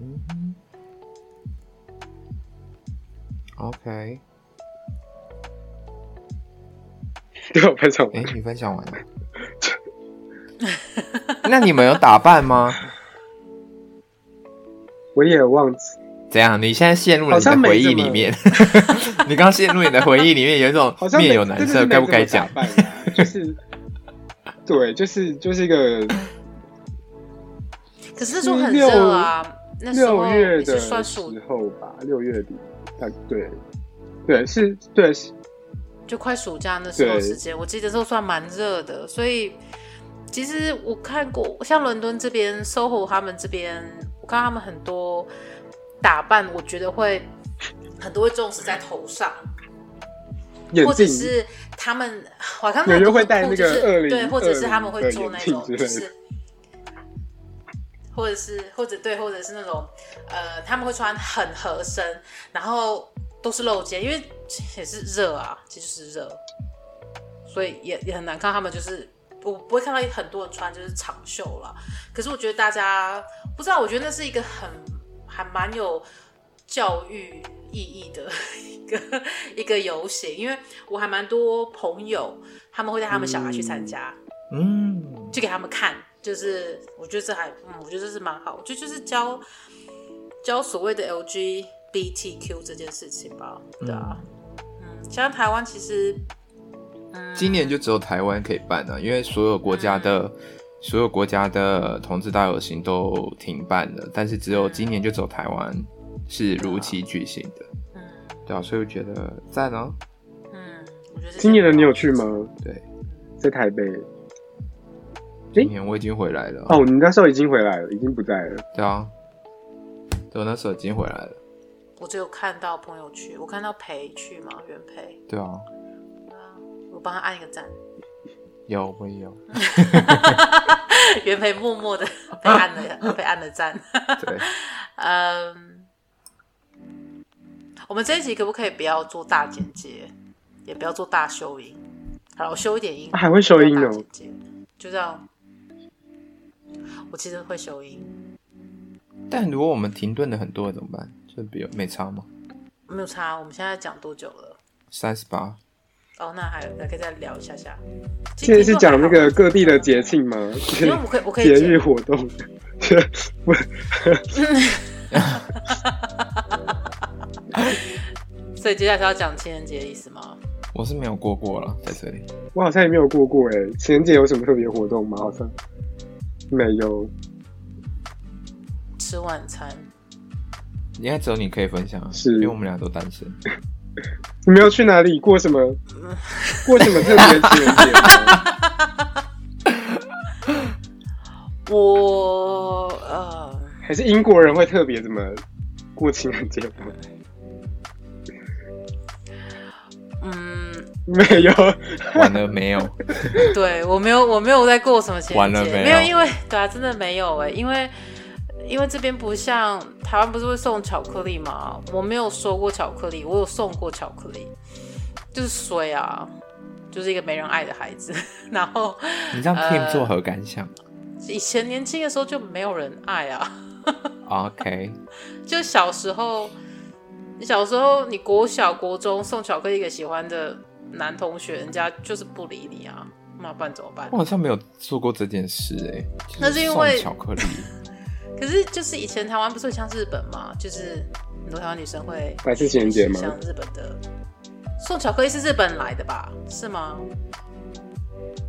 嗯。OK。对，我分享完。哎，你分享完了？(laughs) 那你们有打扮吗？我也忘记怎样？你现在陷入了你的回忆里面。(laughs) (laughs) 你刚陷入你的回忆里面，有一种面有难色，该不该讲？(laughs) 就是，对，就是就是一个。可是那时候很热啊，那六月的时候吧，六月底，啊，对，对，是，对，是，就快暑假那时候时间，我记得时候算蛮热的，所以其实我看过，像伦敦这边，SOHO 他们这边。我看他们很多打扮，我觉得会很多会重视在头上，或者是他们，我看他们会戴那个对，或者是他们会做那种，就是，或者是或者对，或者是那种呃，他们会穿很合身，然后都是露肩，因为也是热啊，其实就是热，所以也也很难看他们就是我不会看到很多人穿就是长袖了。可是我觉得大家不知道，我觉得那是一个很还蛮有教育意义的 (laughs) 一个一个游行，因为我还蛮多朋友他们会带他们小孩去参加，嗯，就给他们看，就是我觉得这还，嗯，我觉得这是蛮好，就就是教教所谓的 LGBTQ 这件事情吧，对啊，嗯，像台湾其实。今年就只有台湾可以办了，因为所有国家的、嗯、所有国家的同志大游行都停办了，但是只有今年就走台湾是如期举行的。嗯，对啊，所以我觉得赞哦。嗯，我觉得今年的你有去吗？对，在台北。今年我已经回来了。哦，你那时候已经回来了，已经不在了。对啊，对，我那时候已经回来了。我只有看到朋友去，我看到陪去嘛，原陪。对啊。我帮他按一个赞，有我也有，原培默默的被按了被按了赞。对，(laughs) 嗯，我们这一集可不可以不要做大剪接，也不要做大修音？好，我修一点音，还会修音哦，就这样。我其实会修音，但如果我们停顿了很多怎么办？就比如没差吗？没有差。我们现在讲多久了？三十八。哦，那还有，那可以再聊一下下。现在是讲那个各地的节庆吗？因为我可以，我可以节日活动。(laughs) 所以接下来是要讲情人节的意思吗？我是没有过过了，在这里。我好像也没有过过哎。情人节有什么特别活动吗？好像没有。吃晚餐。应该只有你可以分享，是因为我们俩都单身。你们要去哪里过什么？(laughs) 过什么特别的情人节？(laughs) 我呃，还是英国人会特别怎么过情人节？嗯，(laughs) 没有，完了没有？对，我没有，我没有在过什么情人节，完了没有？没有，因为对啊，真的没有哎，因为。因为这边不像台湾，不是会送巧克力吗？我没有收过巧克力，我有送过巧克力，就是衰啊，就是一个没人爱的孩子。(laughs) 然后你这样 Tim 作何感想？呃，以前年轻的时候就没有人爱啊。OK，(laughs) 就小时候，你小时候你国小国中送巧克力给喜欢的男同学，人家就是不理你啊，那办怎么办？我好像没有做过这件事哎，欸，那是因为巧克力。可是，就是以前台湾不是会像日本吗？就是很多台湾女生会白色情人节吗？像日本的送巧克力是日本来的吧？是吗？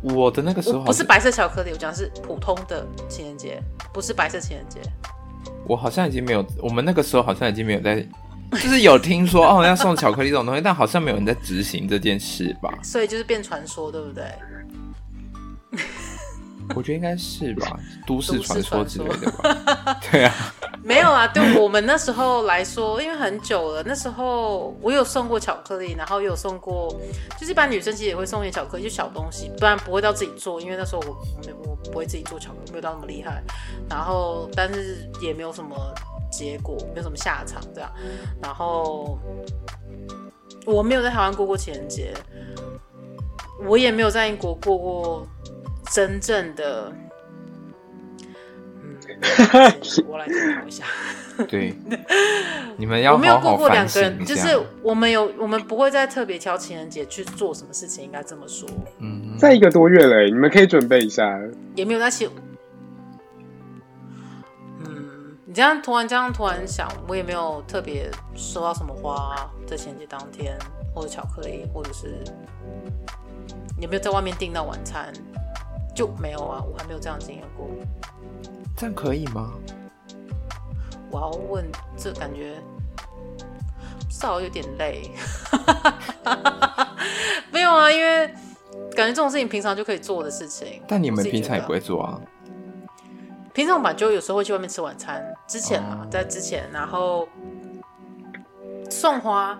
我的那个时候不是白色巧克力，我讲的是普通的情人节，不是白色情人节。我好像已经没有，我们那个时候好像已经没有在，就是有听说哦要送巧克力这种东西，(laughs) 但好像没有人在执行这件事吧？所以就是变传说，对不对？我觉得应该是吧，都市传说之类的吧。(laughs) 对啊，没有啊，对我们那时候来说，因为很久了，那时候我有送过巧克力，然后也有送过，就是一般女生其实也会送点巧克力，就小东西，不然不会到自己做，因为那时候我我我不会自己做巧克力，没有到那么厉害。然后，但是也没有什么结果，没有什么下场这样。然后我没有在台湾过过情人节，我也没有在英国过过。真正的，嗯，我来检讨一下。对，你们要好好我没有过过两个人，就是我们有，我们不会再特别挑情人节去做什么事情，应该这么说。嗯，在一个多月了，你们可以准备一下。也没有那些，嗯，你这样突然这样突然想，我也没有特别收到什么花，在情人节当天，或者巧克力，或者是有没有在外面订到晚餐？就没有啊，我还没有这样经验过。这样可以吗？我要问，这感觉稍微有点累。(laughs) 没有啊，因为感觉这种事情平常就可以做的事情。但你们平常也不会做啊？平常我们就有时候会去外面吃晚餐。之前啊，oh. 在之前，然后送花，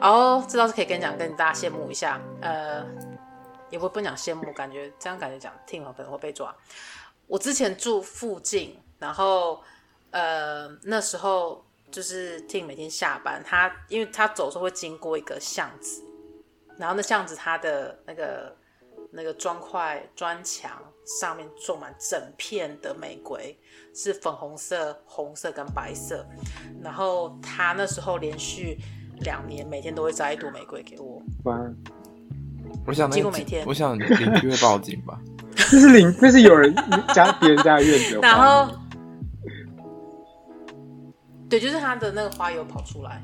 然后这倒是可以跟你讲，跟大家羡慕一下。呃。也不不讲羡慕，感觉这样感觉讲听了可能会被抓。我之前住附近，然后呃那时候就是 Tim 每天下班，他因为他走的时候会经过一个巷子，然后那巷子它的那个那个砖块砖墙上面种满整片的玫瑰，是粉红色、红色跟白色。然后他那时候连续两年每天都会摘一朵玫瑰给我。哇！我想几乎每天，我想邻居会报警吧？(laughs) 这是邻，这是有人家别人家的院子。然后，对，就是他的那个花有跑出来。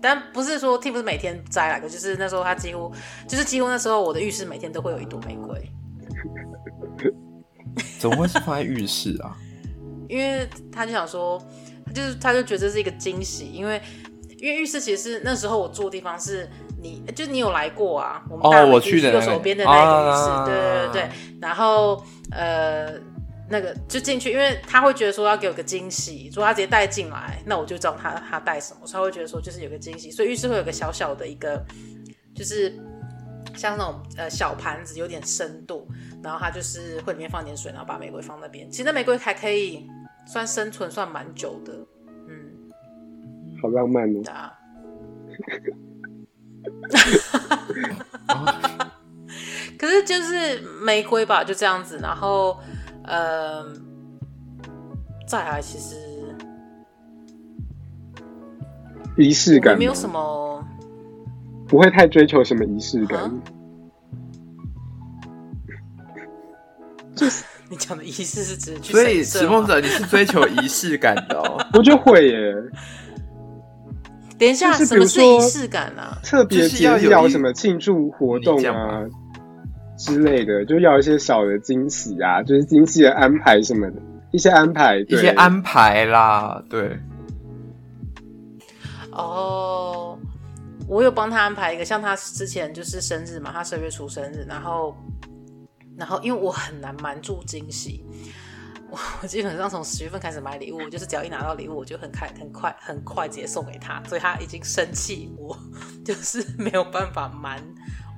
但不是说 Tim 不是每天摘来的，就是那时候他几乎就是几乎那时候我的浴室每天都会有一朵玫瑰。(laughs) 怎么会是放在浴室啊？(laughs) 因为他就想说，就是他就觉得这是一个惊喜，因为因为浴室其实是那时候我住的地方是你，就是你有来过啊？我们哦，我去的右手边的那个浴室，啊、对对对，然后呃。那个就进去，因为他会觉得说要给我个惊喜，如果他直接带进来，那我就知道他他带什么，所以他会觉得说就是有个惊喜，所以浴室会有个小小的一个，就是像那种呃小盘子，有点深度，然后他就是会里面放点水，然后把玫瑰放那边。其实那玫瑰还可以算生存算蛮久的，嗯，好浪漫哦。(laughs) 可是就是玫瑰吧，就这样子，然后。呃，再来其实仪式感没有什么，不会太追求什么仪式感。就是 (laughs) 你讲的仪式是指，所以石梦者你是追求仪式感的哦？(laughs) 我就会耶。等一下，什么是仪式感啊？特别节日要什么庆祝活动啊？之类的，就要一些小的惊喜啊，就是精细的安排什么的，一些安排，一些安排啦，对。哦，我有帮他安排一个，像他之前就是生日嘛，他十二月初生日，然后，然后因为我很难瞒住惊喜，(laughs) 我基本上从十月份开始买礼物，就是只要一拿到礼物，我就很快很快很快直接送给他，所以他已经生气，我 (laughs) 就是没有办法瞒。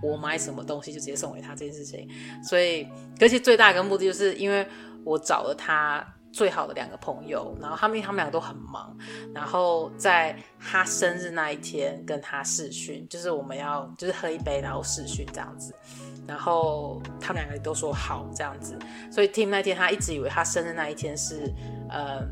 我买什么东西就直接送给他这件事情，所以而且最大一个目的就是因为我找了他最好的两个朋友，然后他们他们两个都很忙，然后在他生日那一天跟他试训，就是我们要就是喝一杯然后试训这样子，然后他们两个都说好这样子，所以 Tim 那天他一直以为他生日那一天是呃。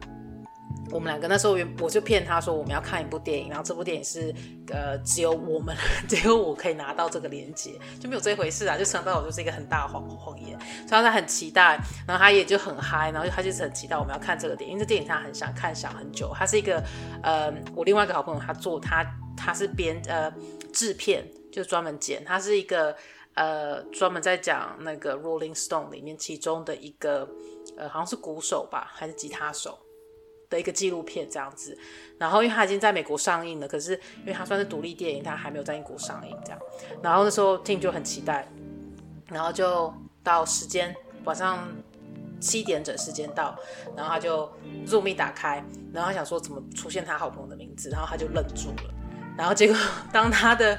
我们两个那时候，我就骗他说我们要看一部电影，然后这部电影是呃只有我们 (laughs) 只有我可以拿到这个链接，就没有这回事啊！就想到我就是一个很大的谎谎言，所以他很期待，然后他也就很嗨，然后他就是很期待我们要看这个电影，因为这电影他很想看，想很久。他是一个呃，我另外一个好朋友，他做他他是编呃制片，就专门剪，他是一个呃专门在讲那个 Rolling Stone 里面其中的一个呃好像是鼓手吧，还是吉他手。的一个纪录片这样子，然后因为他已经在美国上映了，可是因为他算是独立电影，他还没有在英国上映这样。然后那时候 Tim 就很期待，然后就到时间晚上七点整时间到，然后他就 Zoom 一打开，然后他想说怎么出现他好朋友的名字，然后他就愣住了，然后结果 (laughs) 当他的。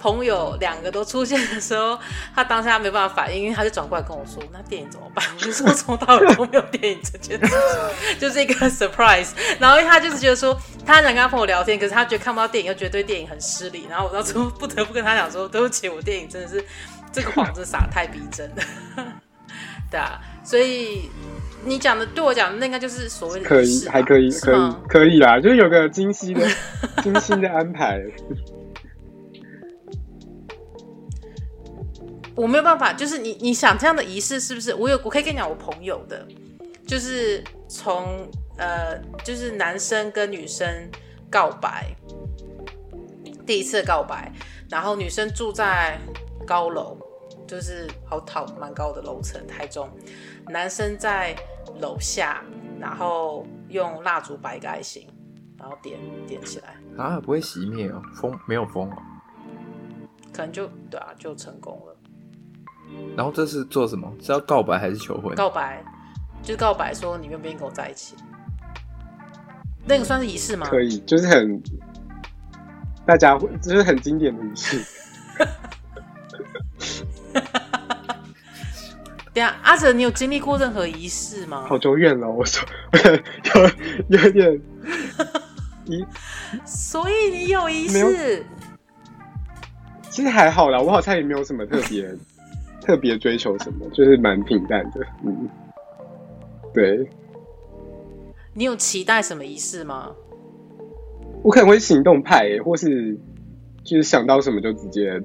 朋友两个都出现的时候，他当下没办法反应，因为他就转过来跟我说：“那电影怎么办？” (laughs) 我就说：“从头到尾都没有电影这件事情，就是一 (laughs) 个 surprise。”然后他就是觉得说，他想跟他朋友聊天，可是他觉得看不到电影，又觉得对电影很失礼。然后我当时不得不跟他讲说：“对不起，我电影真的是这个幌子撒太逼真了。” (laughs) 对啊，所以你讲的对我讲的那应该就是所谓的可以，还可以，可以，可以啦，就是有个精细的、精心的安排。我没有办法，就是你你想这样的仪式是不是？我有，我可以跟你讲我朋友的，就是从呃，就是男生跟女生告白，第一次告白，然后女生住在高楼，就是好讨蛮高的楼层，台中，男生在楼下，然后用蜡烛摆个爱心，然后点点起来啊，不会熄灭哦，风没有风哦，可能就对啊，就成功了。然后这是做什么？是要告白还是求婚？告白，就是告白，说你愿不愿意跟我在一起。那个算是仪式吗？可以，就是很大家会，就是很经典的仪式。(laughs) 等下，阿哲，你有经历过任何仪式吗？好久远了，我说 (laughs) 有有点 (laughs) 仪，所以你有仪式。其实还好啦，我好像也没有什么特别特别追求什么，(laughs) 就是蛮平淡的。嗯，对。你有期待什么仪式吗？我可能会行动派、欸，或是就是想到什么就直接。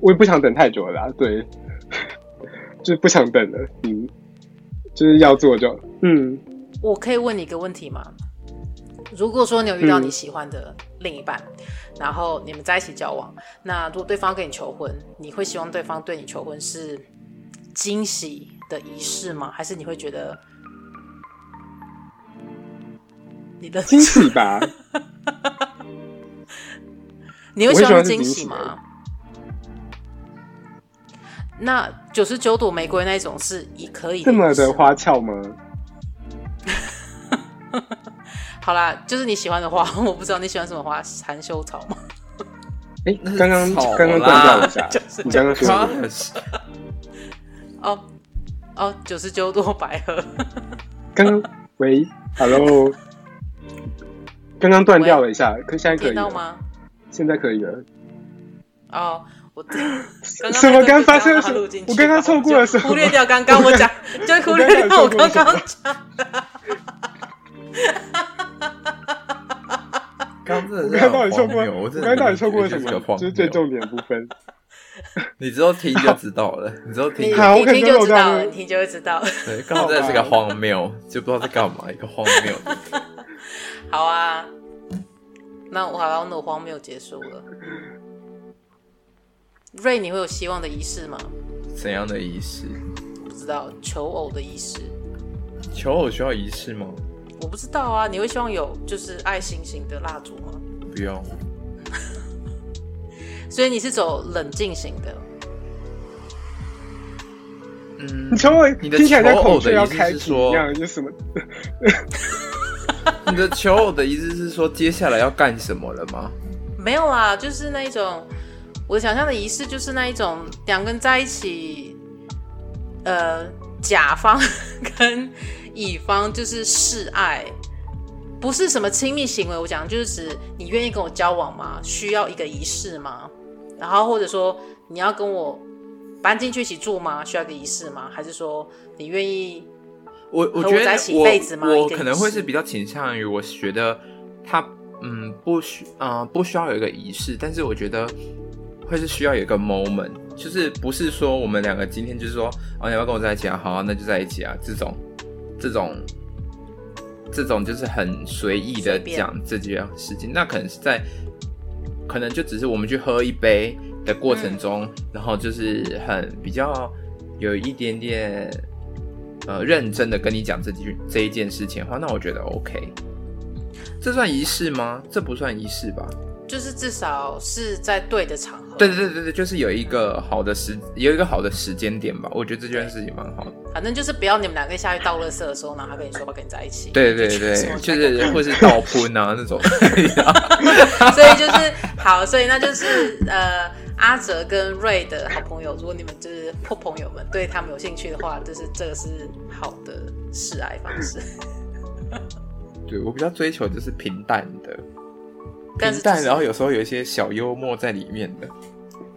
我也不想等太久了啦，对，(laughs) 就是不想等了。嗯，就是要做就嗯。我可以问你一个问题吗？如果说你有遇到你喜欢的另一半，嗯、然后你们在一起交往，那如果对方跟你求婚，你会希望对方对你求婚是惊喜的仪式吗？还是你会觉得你的惊喜吧？(laughs) 你会喜欢惊喜吗？那九十九朵玫瑰那种是也可以这么的花俏吗？(laughs) 好啦，就是你喜欢的花，(laughs) 我不知道你喜欢什么花，含羞草吗？哎、欸，刚刚刚刚断掉一下，你刚刚说哦哦，九十九朵百合。刚刚喂，Hello，刚刚断掉了一下，可现在可以到吗？现在可以了。哦。我刚刚 (laughs) 什么刚发生的时候？我刚刚错过了什么？忽略掉刚刚我讲，就忽略掉我刚刚讲的。(laughs) 刚真的是，我刚到底错过？我刚到底错过了什么？就是最重点的部分。(laughs) 你之后听就知道了，你之后听，你听就知道了，你听就会知道。对，刚 (laughs) 刚真的是个荒谬，就不知道在干嘛，一个荒谬。(laughs) 好啊，那我好像那荒谬结束了。瑞，你会有希望的仪式吗？怎样的仪式？不知道，求偶的仪式。求偶需要仪式吗？我不知道啊，你会希望有就是爱心型的蜡烛吗？不用。(laughs) 所以你是走冷静型的。嗯，你求偶，你的求偶的意思是说，有什么？你的求偶的意思是说，接下来要干什么了吗？没有啊，就是那一种。我想象的仪式就是那一种两个人在一起，呃，甲方 (laughs) 跟乙方就是示爱，不是什么亲密行为。我讲就是指你愿意跟我交往吗？需要一个仪式吗？然后或者说你要跟我搬进去一起住吗？需要一个仪式吗？还是说你愿意我我觉得在一起一辈子吗？我我可能会是比较倾向于我觉得他嗯不需嗯、呃、不需要有一个仪式，但是我觉得。会是需要有一个 moment，就是不是说我们两个今天就是说，啊，你要跟我在一起啊？好啊，那就在一起啊。这种，这种，这种就是很随意的讲这件事情。那可能是在，可能就只是我们去喝一杯的过程中，嗯、然后就是很比较有一点点呃认真的跟你讲这句这一件事情的话，那我觉得 OK。这算仪式吗？这不算仪式吧？就是至少是在对的场合，对对对对，就是有一个好的时，有一个好的时间点吧。我觉得这件事情蛮好的。反正就是不要你们两个下去倒垃圾的时候，然后他跟你说要跟你在一起。对对对，就是或是倒喷啊那种。(laughs) 所以就是好，所以那就是呃，阿哲跟瑞的好朋友，如果你们就是破朋友们对他们有兴趣的话，就是这个是好的示爱方式。(laughs) 对，我比较追求就是平淡的。平淡，然后有时候有一些小幽默在里面的。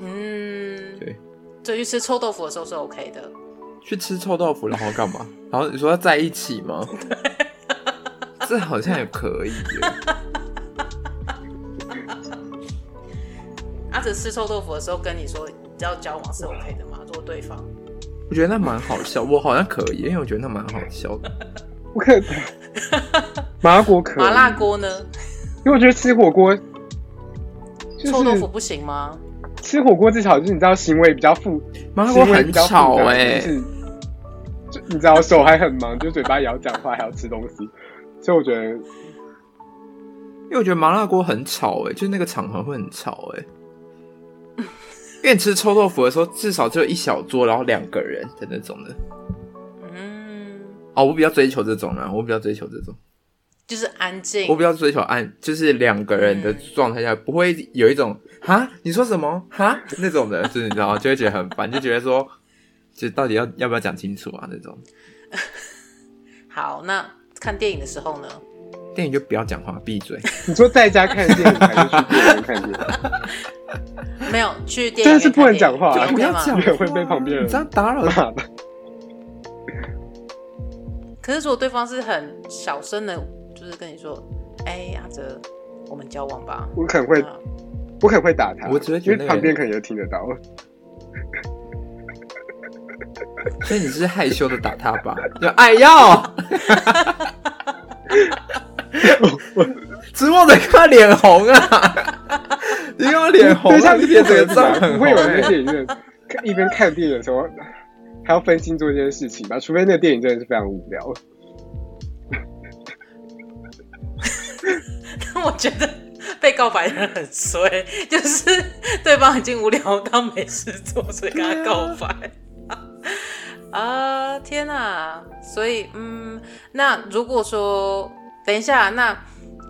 嗯，对。就去吃臭豆腐的时候是 OK 的。去吃臭豆腐，然后干嘛？(laughs) 然后你说要在一起吗？对。这好像也可以。(laughs) 阿哲吃臭豆腐的时候跟你说要交往是 OK 的吗？如果对方，我觉得那蛮好笑，我好像可以，因为我觉得那蛮好笑的。(laughs) 我可以。麻辣锅可以。麻辣锅呢？因为我觉得吃火锅，臭豆腐不行吗？吃火锅至少就是你知道行为比较复，麻辣锅很吵哎、欸，就是就你知道手还很忙，就嘴巴也要讲话，还要吃东西，所以我觉得，因为我觉得麻辣锅很吵哎、欸，就是那个场合会很吵哎、欸，因为你吃臭豆腐的时候，至少只有一小桌，然后两个人的那种的，嗯，哦，我比较追求这种啊，我比较追求这种。就是安静，我比较追求安，就是两个人的状态下、嗯、不会有一种哈，你说什么哈那种的，就是你知道吗？就会觉得很烦，就觉得说，就到底要要不要讲清楚啊那种。(laughs) 好，那看电影的时候呢？电影就不要讲话，闭嘴。(laughs) 你说在家看电影还是去电影院看电影？(laughs) 没有去电影，真的是不能讲话，不要讲，会被旁边人这样打扰。可是如果对方是很小声的，就是跟你说：“哎，阿哲，我们交往吧。”我可能会，我可能会打他，我只会觉得旁边可能也听得到。(laughs) 所以你是害羞的打他吧？就哎呦！直播的看他脸红啊！你看我脸红，像一边这个账很会有人在电影院一边看电影的时候还要分心做一件事情吧？除非那个电影真的是非常无聊。(laughs) 但我觉得被告白的人很衰，就是对方已经无聊到没事做，所以跟他告白。啊天哪！所以嗯，那如果说等一下，那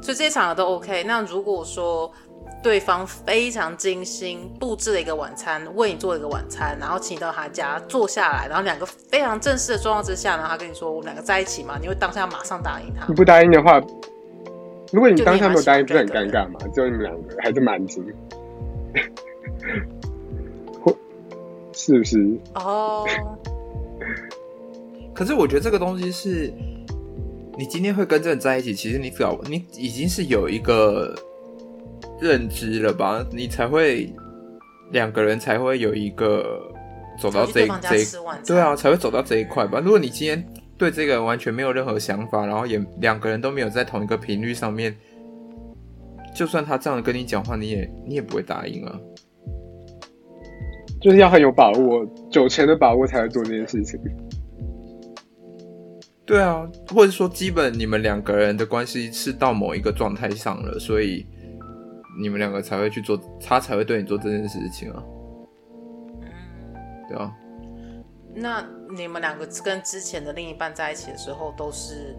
所以这些场合都 OK。那如果说对方非常精心布置了一个晚餐，为你做了一个晚餐，然后请你到他家坐下来，然后两个非常正式的状况之下，然后他跟你说我们两个在一起嘛，你会当下马上答应他？你不答应的话，如果你当下没有答应，不是很尴尬吗？只有你们两个还是蛮近，(laughs) 是不是？哦。可是我觉得这个东西是，你今天会跟这个人在一起，其实你早你已经是有一个认知了吧？你才会两个人才会有一个走到这一这一对啊，才会走到这一块吧？如果你今天对这个人完全没有任何想法，然后也两个人都没有在同一个频率上面，就算他这样跟你讲话，你也你也不会答应啊。就是要很有把握，九成的把握才会做这件事情。对啊，或者说，基本你们两个人的关系是到某一个状态上了，所以你们两个才会去做，他才会对你做这件事情啊。嗯，对啊。那你们两个跟之前的另一半在一起的时候，都是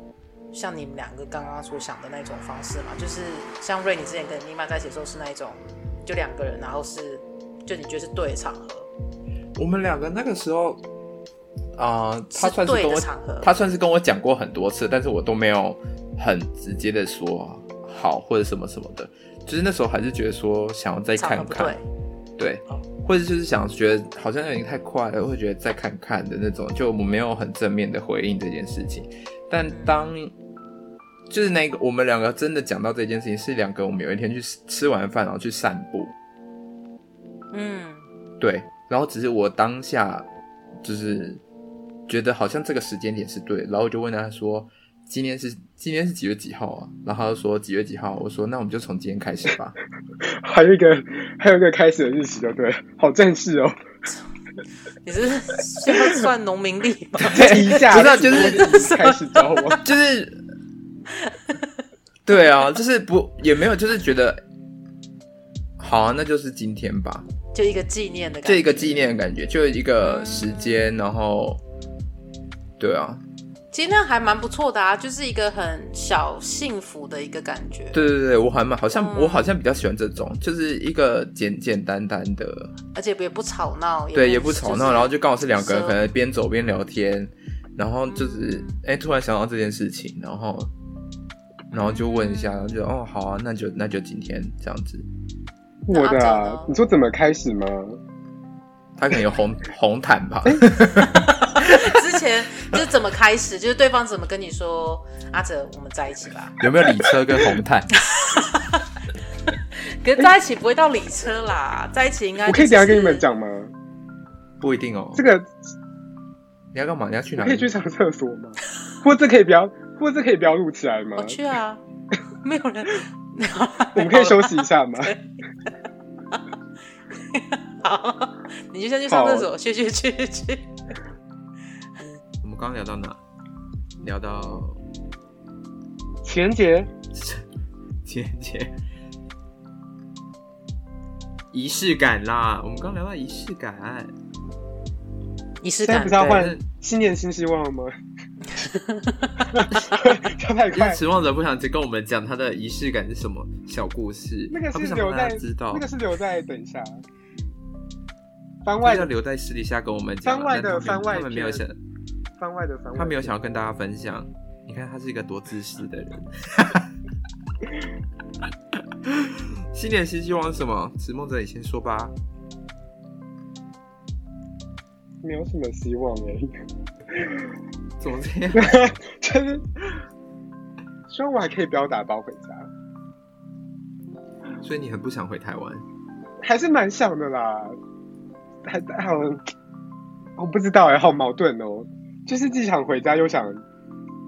像你们两个刚刚所想的那种方式吗？就是像瑞，你之前跟另一半在一起的时候是那一种，就两个人，然后是就你觉得是对的场合。我们两个那个时候。啊、呃，他算是跟我，他算是跟我讲过很多次，但是我都没有很直接的说好或者什么什么的，就是那时候还是觉得说想要再看看，对，哦、或者就是想觉得好像有点太快了，会觉得再看看的那种，就我没有很正面的回应这件事情。但当就是那个我们两个真的讲到这件事情，是两个我们有一天去吃完饭然后去散步，嗯，对，然后只是我当下就是。觉得好像这个时间点是对，然后我就问他说：“今天是今天是几月几号啊？”然后他就说：“几月几号？”我说：“那我们就从今天开始吧。(laughs) ”还有一个还有一个开始的日期，就对，好正式哦。(laughs) 你是现在算农民历吗？(laughs) 一下不知道，就是开始找我，就是对啊，就是不也没有，就是觉得好啊，那就是今天吧，就一个纪念的感觉，就一个纪念的感觉，就一个时间，然后。对啊，其实那还蛮不错的啊，就是一个很小幸福的一个感觉。对对对，我还蛮好像、嗯、我好像比较喜欢这种，就是一个简简单单的，而且也不吵闹。对，也不吵闹，然后就刚好是两个人可能边走边聊天，然后就是哎、嗯，突然想到这件事情，然后然后就问一下，然后就哦好啊，那就那就今天这样子。我的啊，你说怎么开始吗？他可能有红 (laughs) 红毯吧。之 (laughs) 前就是怎么开始，就是对方怎么跟你说阿哲，我们在一起吧？有没有礼车跟红毯？(laughs) 跟在一起不会到礼车啦，在一起应该、就是、我可以等下跟你们讲吗？不一定哦。这个你要干嘛？你要去哪里？可以去上厕所吗？(laughs) 或者可以不要？或者可以不要录起来吗？我去啊，(laughs) 没有人。我们可以休息一下吗？好，你就先去上厕所，去去去去。刚聊到哪？聊到情人节，(laughs) 情人节，仪式感啦。我们刚聊到仪式感，仪式感不是要换新年新希望吗？(laughs) 超太快！持望者不想跟我们讲他的仪式感是什么小故事，那个是留在知道，那个是留在 (laughs) 等一下。番外要留在私底下跟我们讲。番外的番外，他们没有想。番外的番外，他没有想要跟大家分享。你看他是一个多自私的人。新年新希望是什么？持梦者，你先说吧。没有什么希望哎。怎么这样？(laughs) 就是希望我还可以不要打包回家。所以你很不想回台湾？还是蛮想的啦。还好，我不知道哎，好矛盾哦。就是既想回家，又想，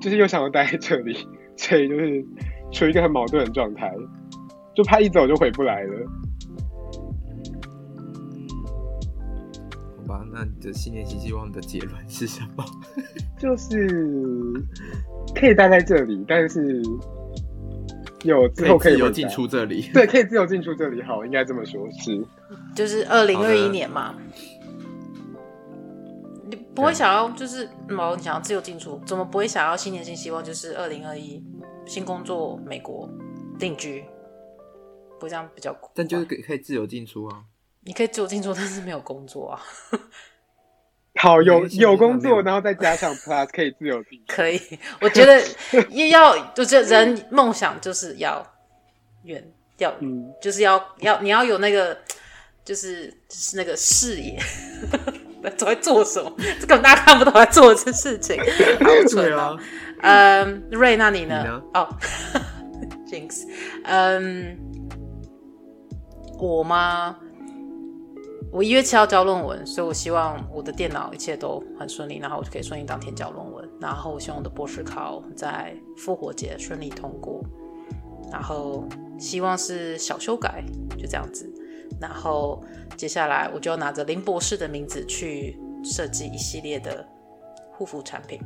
就是又想要待在这里，所以就是处于一个很矛盾的状态，就怕一走就回不来了。好吧，那你的新年新希望的结论是什么？(laughs) 就是可以待在这里，但是有之后可以自由进出这里。对，可以自由进出这里。好，应该这么说，是。就是二零二一年嘛。不会想要就是毛，你想要自由进出，怎么不会想要新年新希望？就是二零二一新工作，美国定居，不这样比较？但就是可以可以自由进出啊！你可以自由进出，但是没有工作啊。(laughs) 好，有有工作，然后再加上 plus 可以自由进出。可以，我觉得也要，我觉得人梦想就是要远，要嗯，就是要要你要有那个，就是就是那个视野。在做什么？(laughs) 这个大家看不懂在做这事情，(laughs) 好蠢哦。嗯，瑞，那你呢？哦，(laughs) Jinx，嗯，我吗？我一月七号交论文，所以我希望我的电脑一切都很顺利，然后我就可以顺利当天交论文。然后我希望我的博士考在复活节顺利通过，然后希望是小修改，就这样子。然后接下来我就要拿着林博士的名字去设计一系列的护肤产品。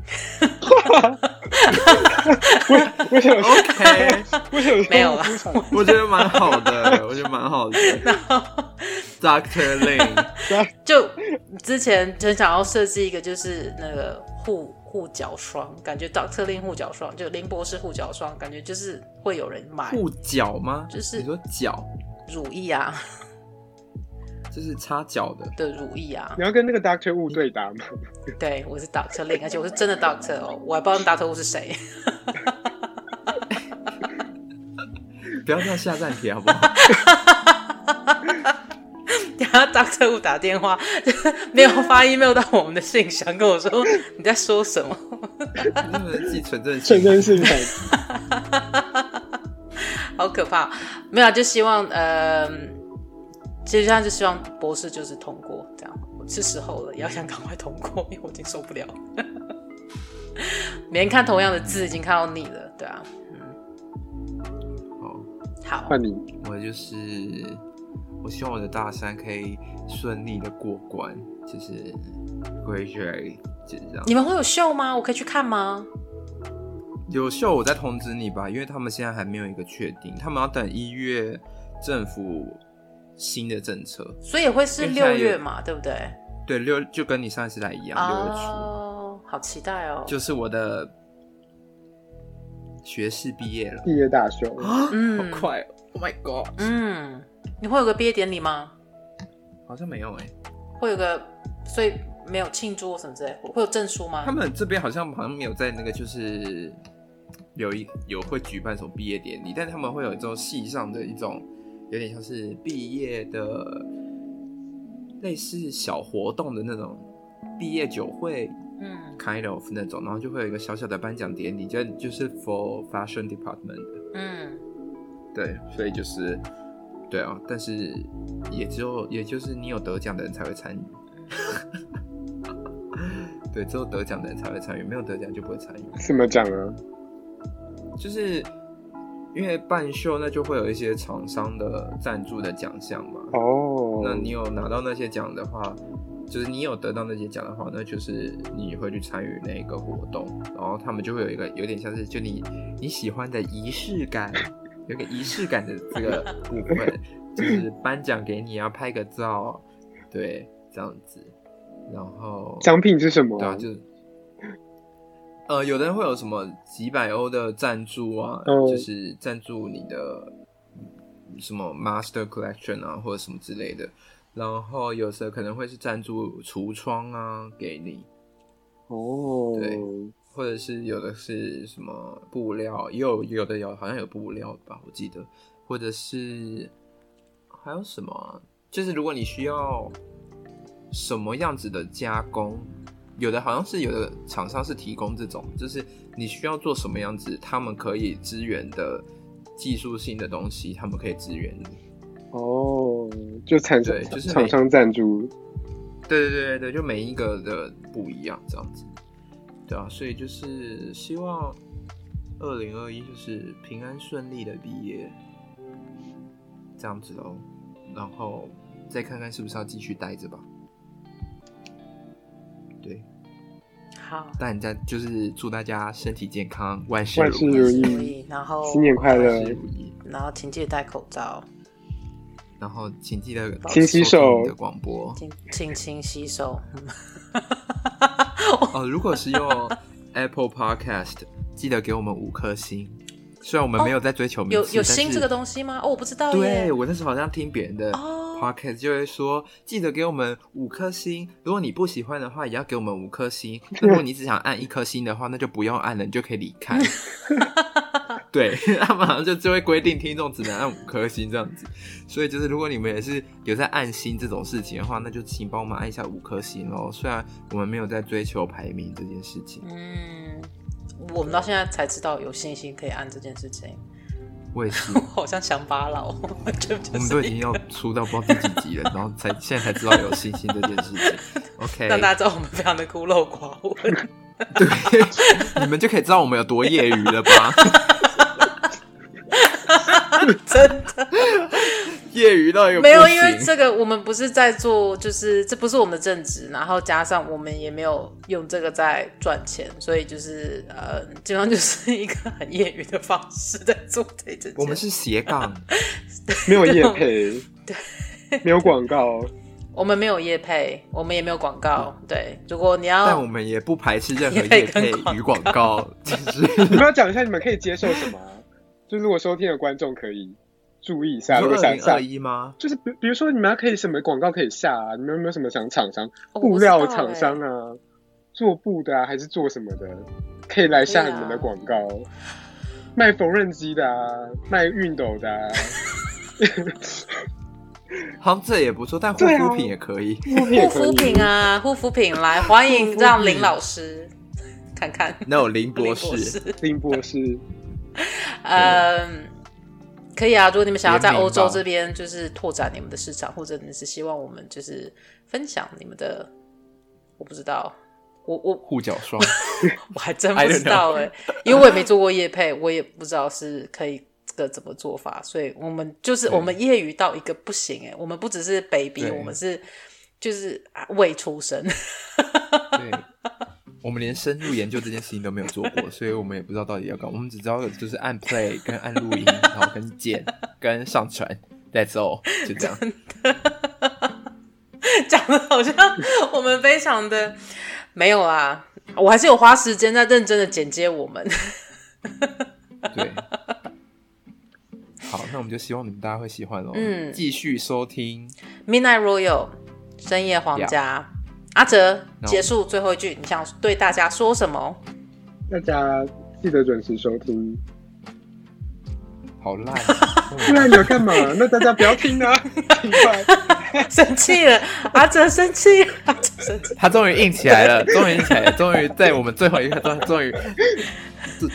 为什么？OK，为什么没有了？我觉得蛮好的，我觉得蛮好的。然后 Doctor Lin 就之前很想要设计一个，就是那个护护脚霜，感觉 Doctor Lin 护脚霜，就林博士护脚霜，感觉就是会有人买。护脚吗？就是你说脚乳液啊。就是擦脚的的乳液啊！你要跟那个 Doctor Wu 对答吗？对，我是 Doctor Lin，而且我是真的 Doctor 哦，我还不知道 Doctor Wu 是谁。(laughs) 不要这样下站帖好不好？(laughs) 等下 Doctor Wu 打电话，(laughs) 没有发 email 到我们的信箱，跟我说你在说什么？能不能寄存证存证信好可怕！没有，就希望呃。其实现在就希望博士就是通过，这样是时候了，也要想赶快通过，因为我已经受不了了。(laughs) 每天看同样的字，已经看到腻了，对啊，嗯，好，好，换你，我就是我希望我的大三可以顺利的过关，就是 graduate 就是这样。你们会有秀吗？我可以去看吗？有秀，我再通知你吧，因为他们现在还没有一个确定，他们要等一月政府。新的政策，所以也会是六月嘛，对不对？对，六就跟你上一次来一样，六月初。哦，好期待哦！就是我的学士毕业了，毕业大秀，嗯，好快哦，Oh my God！嗯，你会有个毕业典礼吗？好像没有哎，会有个，所以没有庆祝什么之类，会有证书吗？他们这边好像好像没有在那个，就是有一有会举办什么毕业典礼，但是他们会有一种系上的一种。有点像是毕业的类似小活动的那种毕业酒会，嗯，kind of 那种，然后就会有一个小小的颁奖典礼，就就是 for fashion department 的，嗯，对，所以就是对啊，但是也只有也就是你有得奖的人才会参与，(laughs) 对，只有得奖的人才会参与，没有得奖就不会参与。什么奖啊？就是。因为半秀，那就会有一些厂商的赞助的奖项嘛。哦，oh. 那你有拿到那些奖的话，就是你有得到那些奖的话，那就是你会去参与那个活动，然后他们就会有一个有点像是就你你喜欢的仪式感，有个仪式感的这个部分，就是颁奖给你啊，拍个照，对，这样子，然后奖品是什么？对啊，就。呃，有的人会有什么几百欧的赞助啊，oh. 就是赞助你的什么 Master Collection 啊，或者什么之类的。然后有时候可能会是赞助橱窗啊，给你。哦，oh. 对，或者是有的是什么布料，也有有的有好像有布料吧，我记得。或者是还有什么啊？就是如果你需要什么样子的加工，有的好像是有的厂商是提供这种，就是你需要做什么样子，他们可以支援的技术性的东西，他们可以支援你。哦，就厂商就是厂商赞助。对对对对，就每一个的不一样，这样子。对啊，所以就是希望二零二一就是平安顺利的毕业，这样子喽。然后再看看是不是要继续待着吧。好。但在就是祝大家身体健康，万事万事如意，然后新年快乐，然后请记得戴口罩。然后请记得勤洗手的广播，请勤洗手。哦，如果是用 (laughs) Apple Podcast，记得给我们五颗星。虽然我们没有在追求名次，有有星这个东西吗？哦，我不知道。对，我那时候好像听别人的 Podcast 就会说，记得给我们五颗星。如果你不喜欢的话，也要给我们五颗星。(laughs) 如果你只想按一颗星的话，那就不用按了，你就可以离开。(laughs) 对，(laughs) 他们好像就就会规定听众只能按五颗星这样子，所以就是如果你们也是有在按星这种事情的话，那就请帮我们按一下五颗星哦。虽然我们没有在追求排名这件事情，嗯，我们到现在才知道有星星可以按这件事情。我也是，(laughs) 好像乡巴佬，(laughs) 我们都已经要出到不知道第几集了，然后才现在才知道有星星这件事情。(laughs) OK，让大家知道我们非常的孤陋寡闻。对，你们就可以知道我们有多业余了吧？(laughs) 真的业余到一个没有，因为这个我们不是在做，就是这不是我们的正职，然后加上我们也没有用这个在赚钱，所以就是呃，基本上就是一个很业余的方式在做这件。我们是斜杠，没有业配，对，没有广告，我们没有业配，我们也没有广告。对，如果你要，但我们也不排斥任何业配与广告。其实你们要讲一下，你们可以接受什么？就如果收听的观众可以注意一下，如果想下一吗？就是比比如说你们可以什么广告可以下啊？你们有没有什么想厂商？布料厂商啊，做布的啊，还是做什么的？可以来下你们的广告。卖缝纫机的啊，卖熨斗的啊。(laughs) 好像这也不错，但护肤品也可以。护肤品啊，护肤品来欢迎让林老师看看。No，(laughs) 林博士，林博士。(laughs) 嗯，可以啊。如果你们想要在欧洲这边就是拓展你们的市场，或者你是希望我们就是分享你们的，我不知道，我我护脚霜，(laughs) 我还真不知道哎，因为我也没做过业配，我也不知道是可以这个怎么做法，所以我们就是我们业余到一个不行哎，我们不只是 baby，我们是就是未出生。(laughs) 对。我们连深入研究这件事情都没有做过，所以我们也不知道到底要干。我们只知道就是按 play 跟按录音，然后跟剪 (laughs) 跟上传，That's all，就这样。(laughs) 讲的好像我们非常的没有啊，我还是有花时间在认真的剪接我们。(laughs) 对，好，那我们就希望你们大家会喜欢哦。嗯，继续收听 Midnight Royal 深夜皇家。Yeah. 阿哲，结束最后一句，你想对大家说什么？大家记得准时收听。好烂，(laughs) 不然你要干嘛？那大家不要听啊！(laughs) (laughs) 生气了，阿哲生气，阿哲生气，他终于硬起来了，终于硬起来了，终于在我们最后一刻，终终于。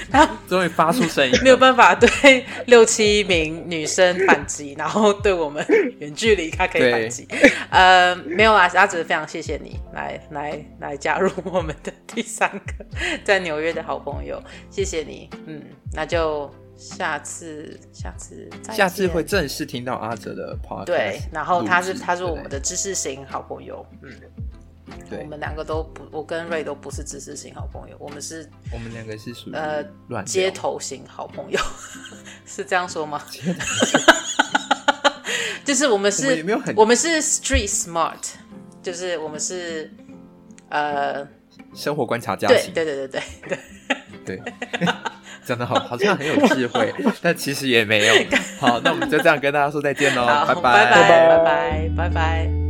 他终于发出声音，没有办法对六七名女生反击，然后对我们远距离他可以反击。呃，没有啦，阿哲非常谢谢你来来来加入我们的第三个在纽约的好朋友，谢谢你。嗯，那就下次下次下次会正式听到阿哲的 podcast。对，然后他是他是我们的知识型好朋友。嗯。对我们两个都不，我跟瑞都不是知识型好朋友，我们是，我们两个是属于呃街头型好朋友，(laughs) 是这样说吗？(laughs) 就是我们是，我们，我们是 street smart，就是我们是呃生活观察家型，对对对对对对，对，(laughs) 讲的好，好像很有智慧，(laughs) 但其实也没有。好，那我们就这样跟大家说再见喽，拜拜拜拜拜拜拜。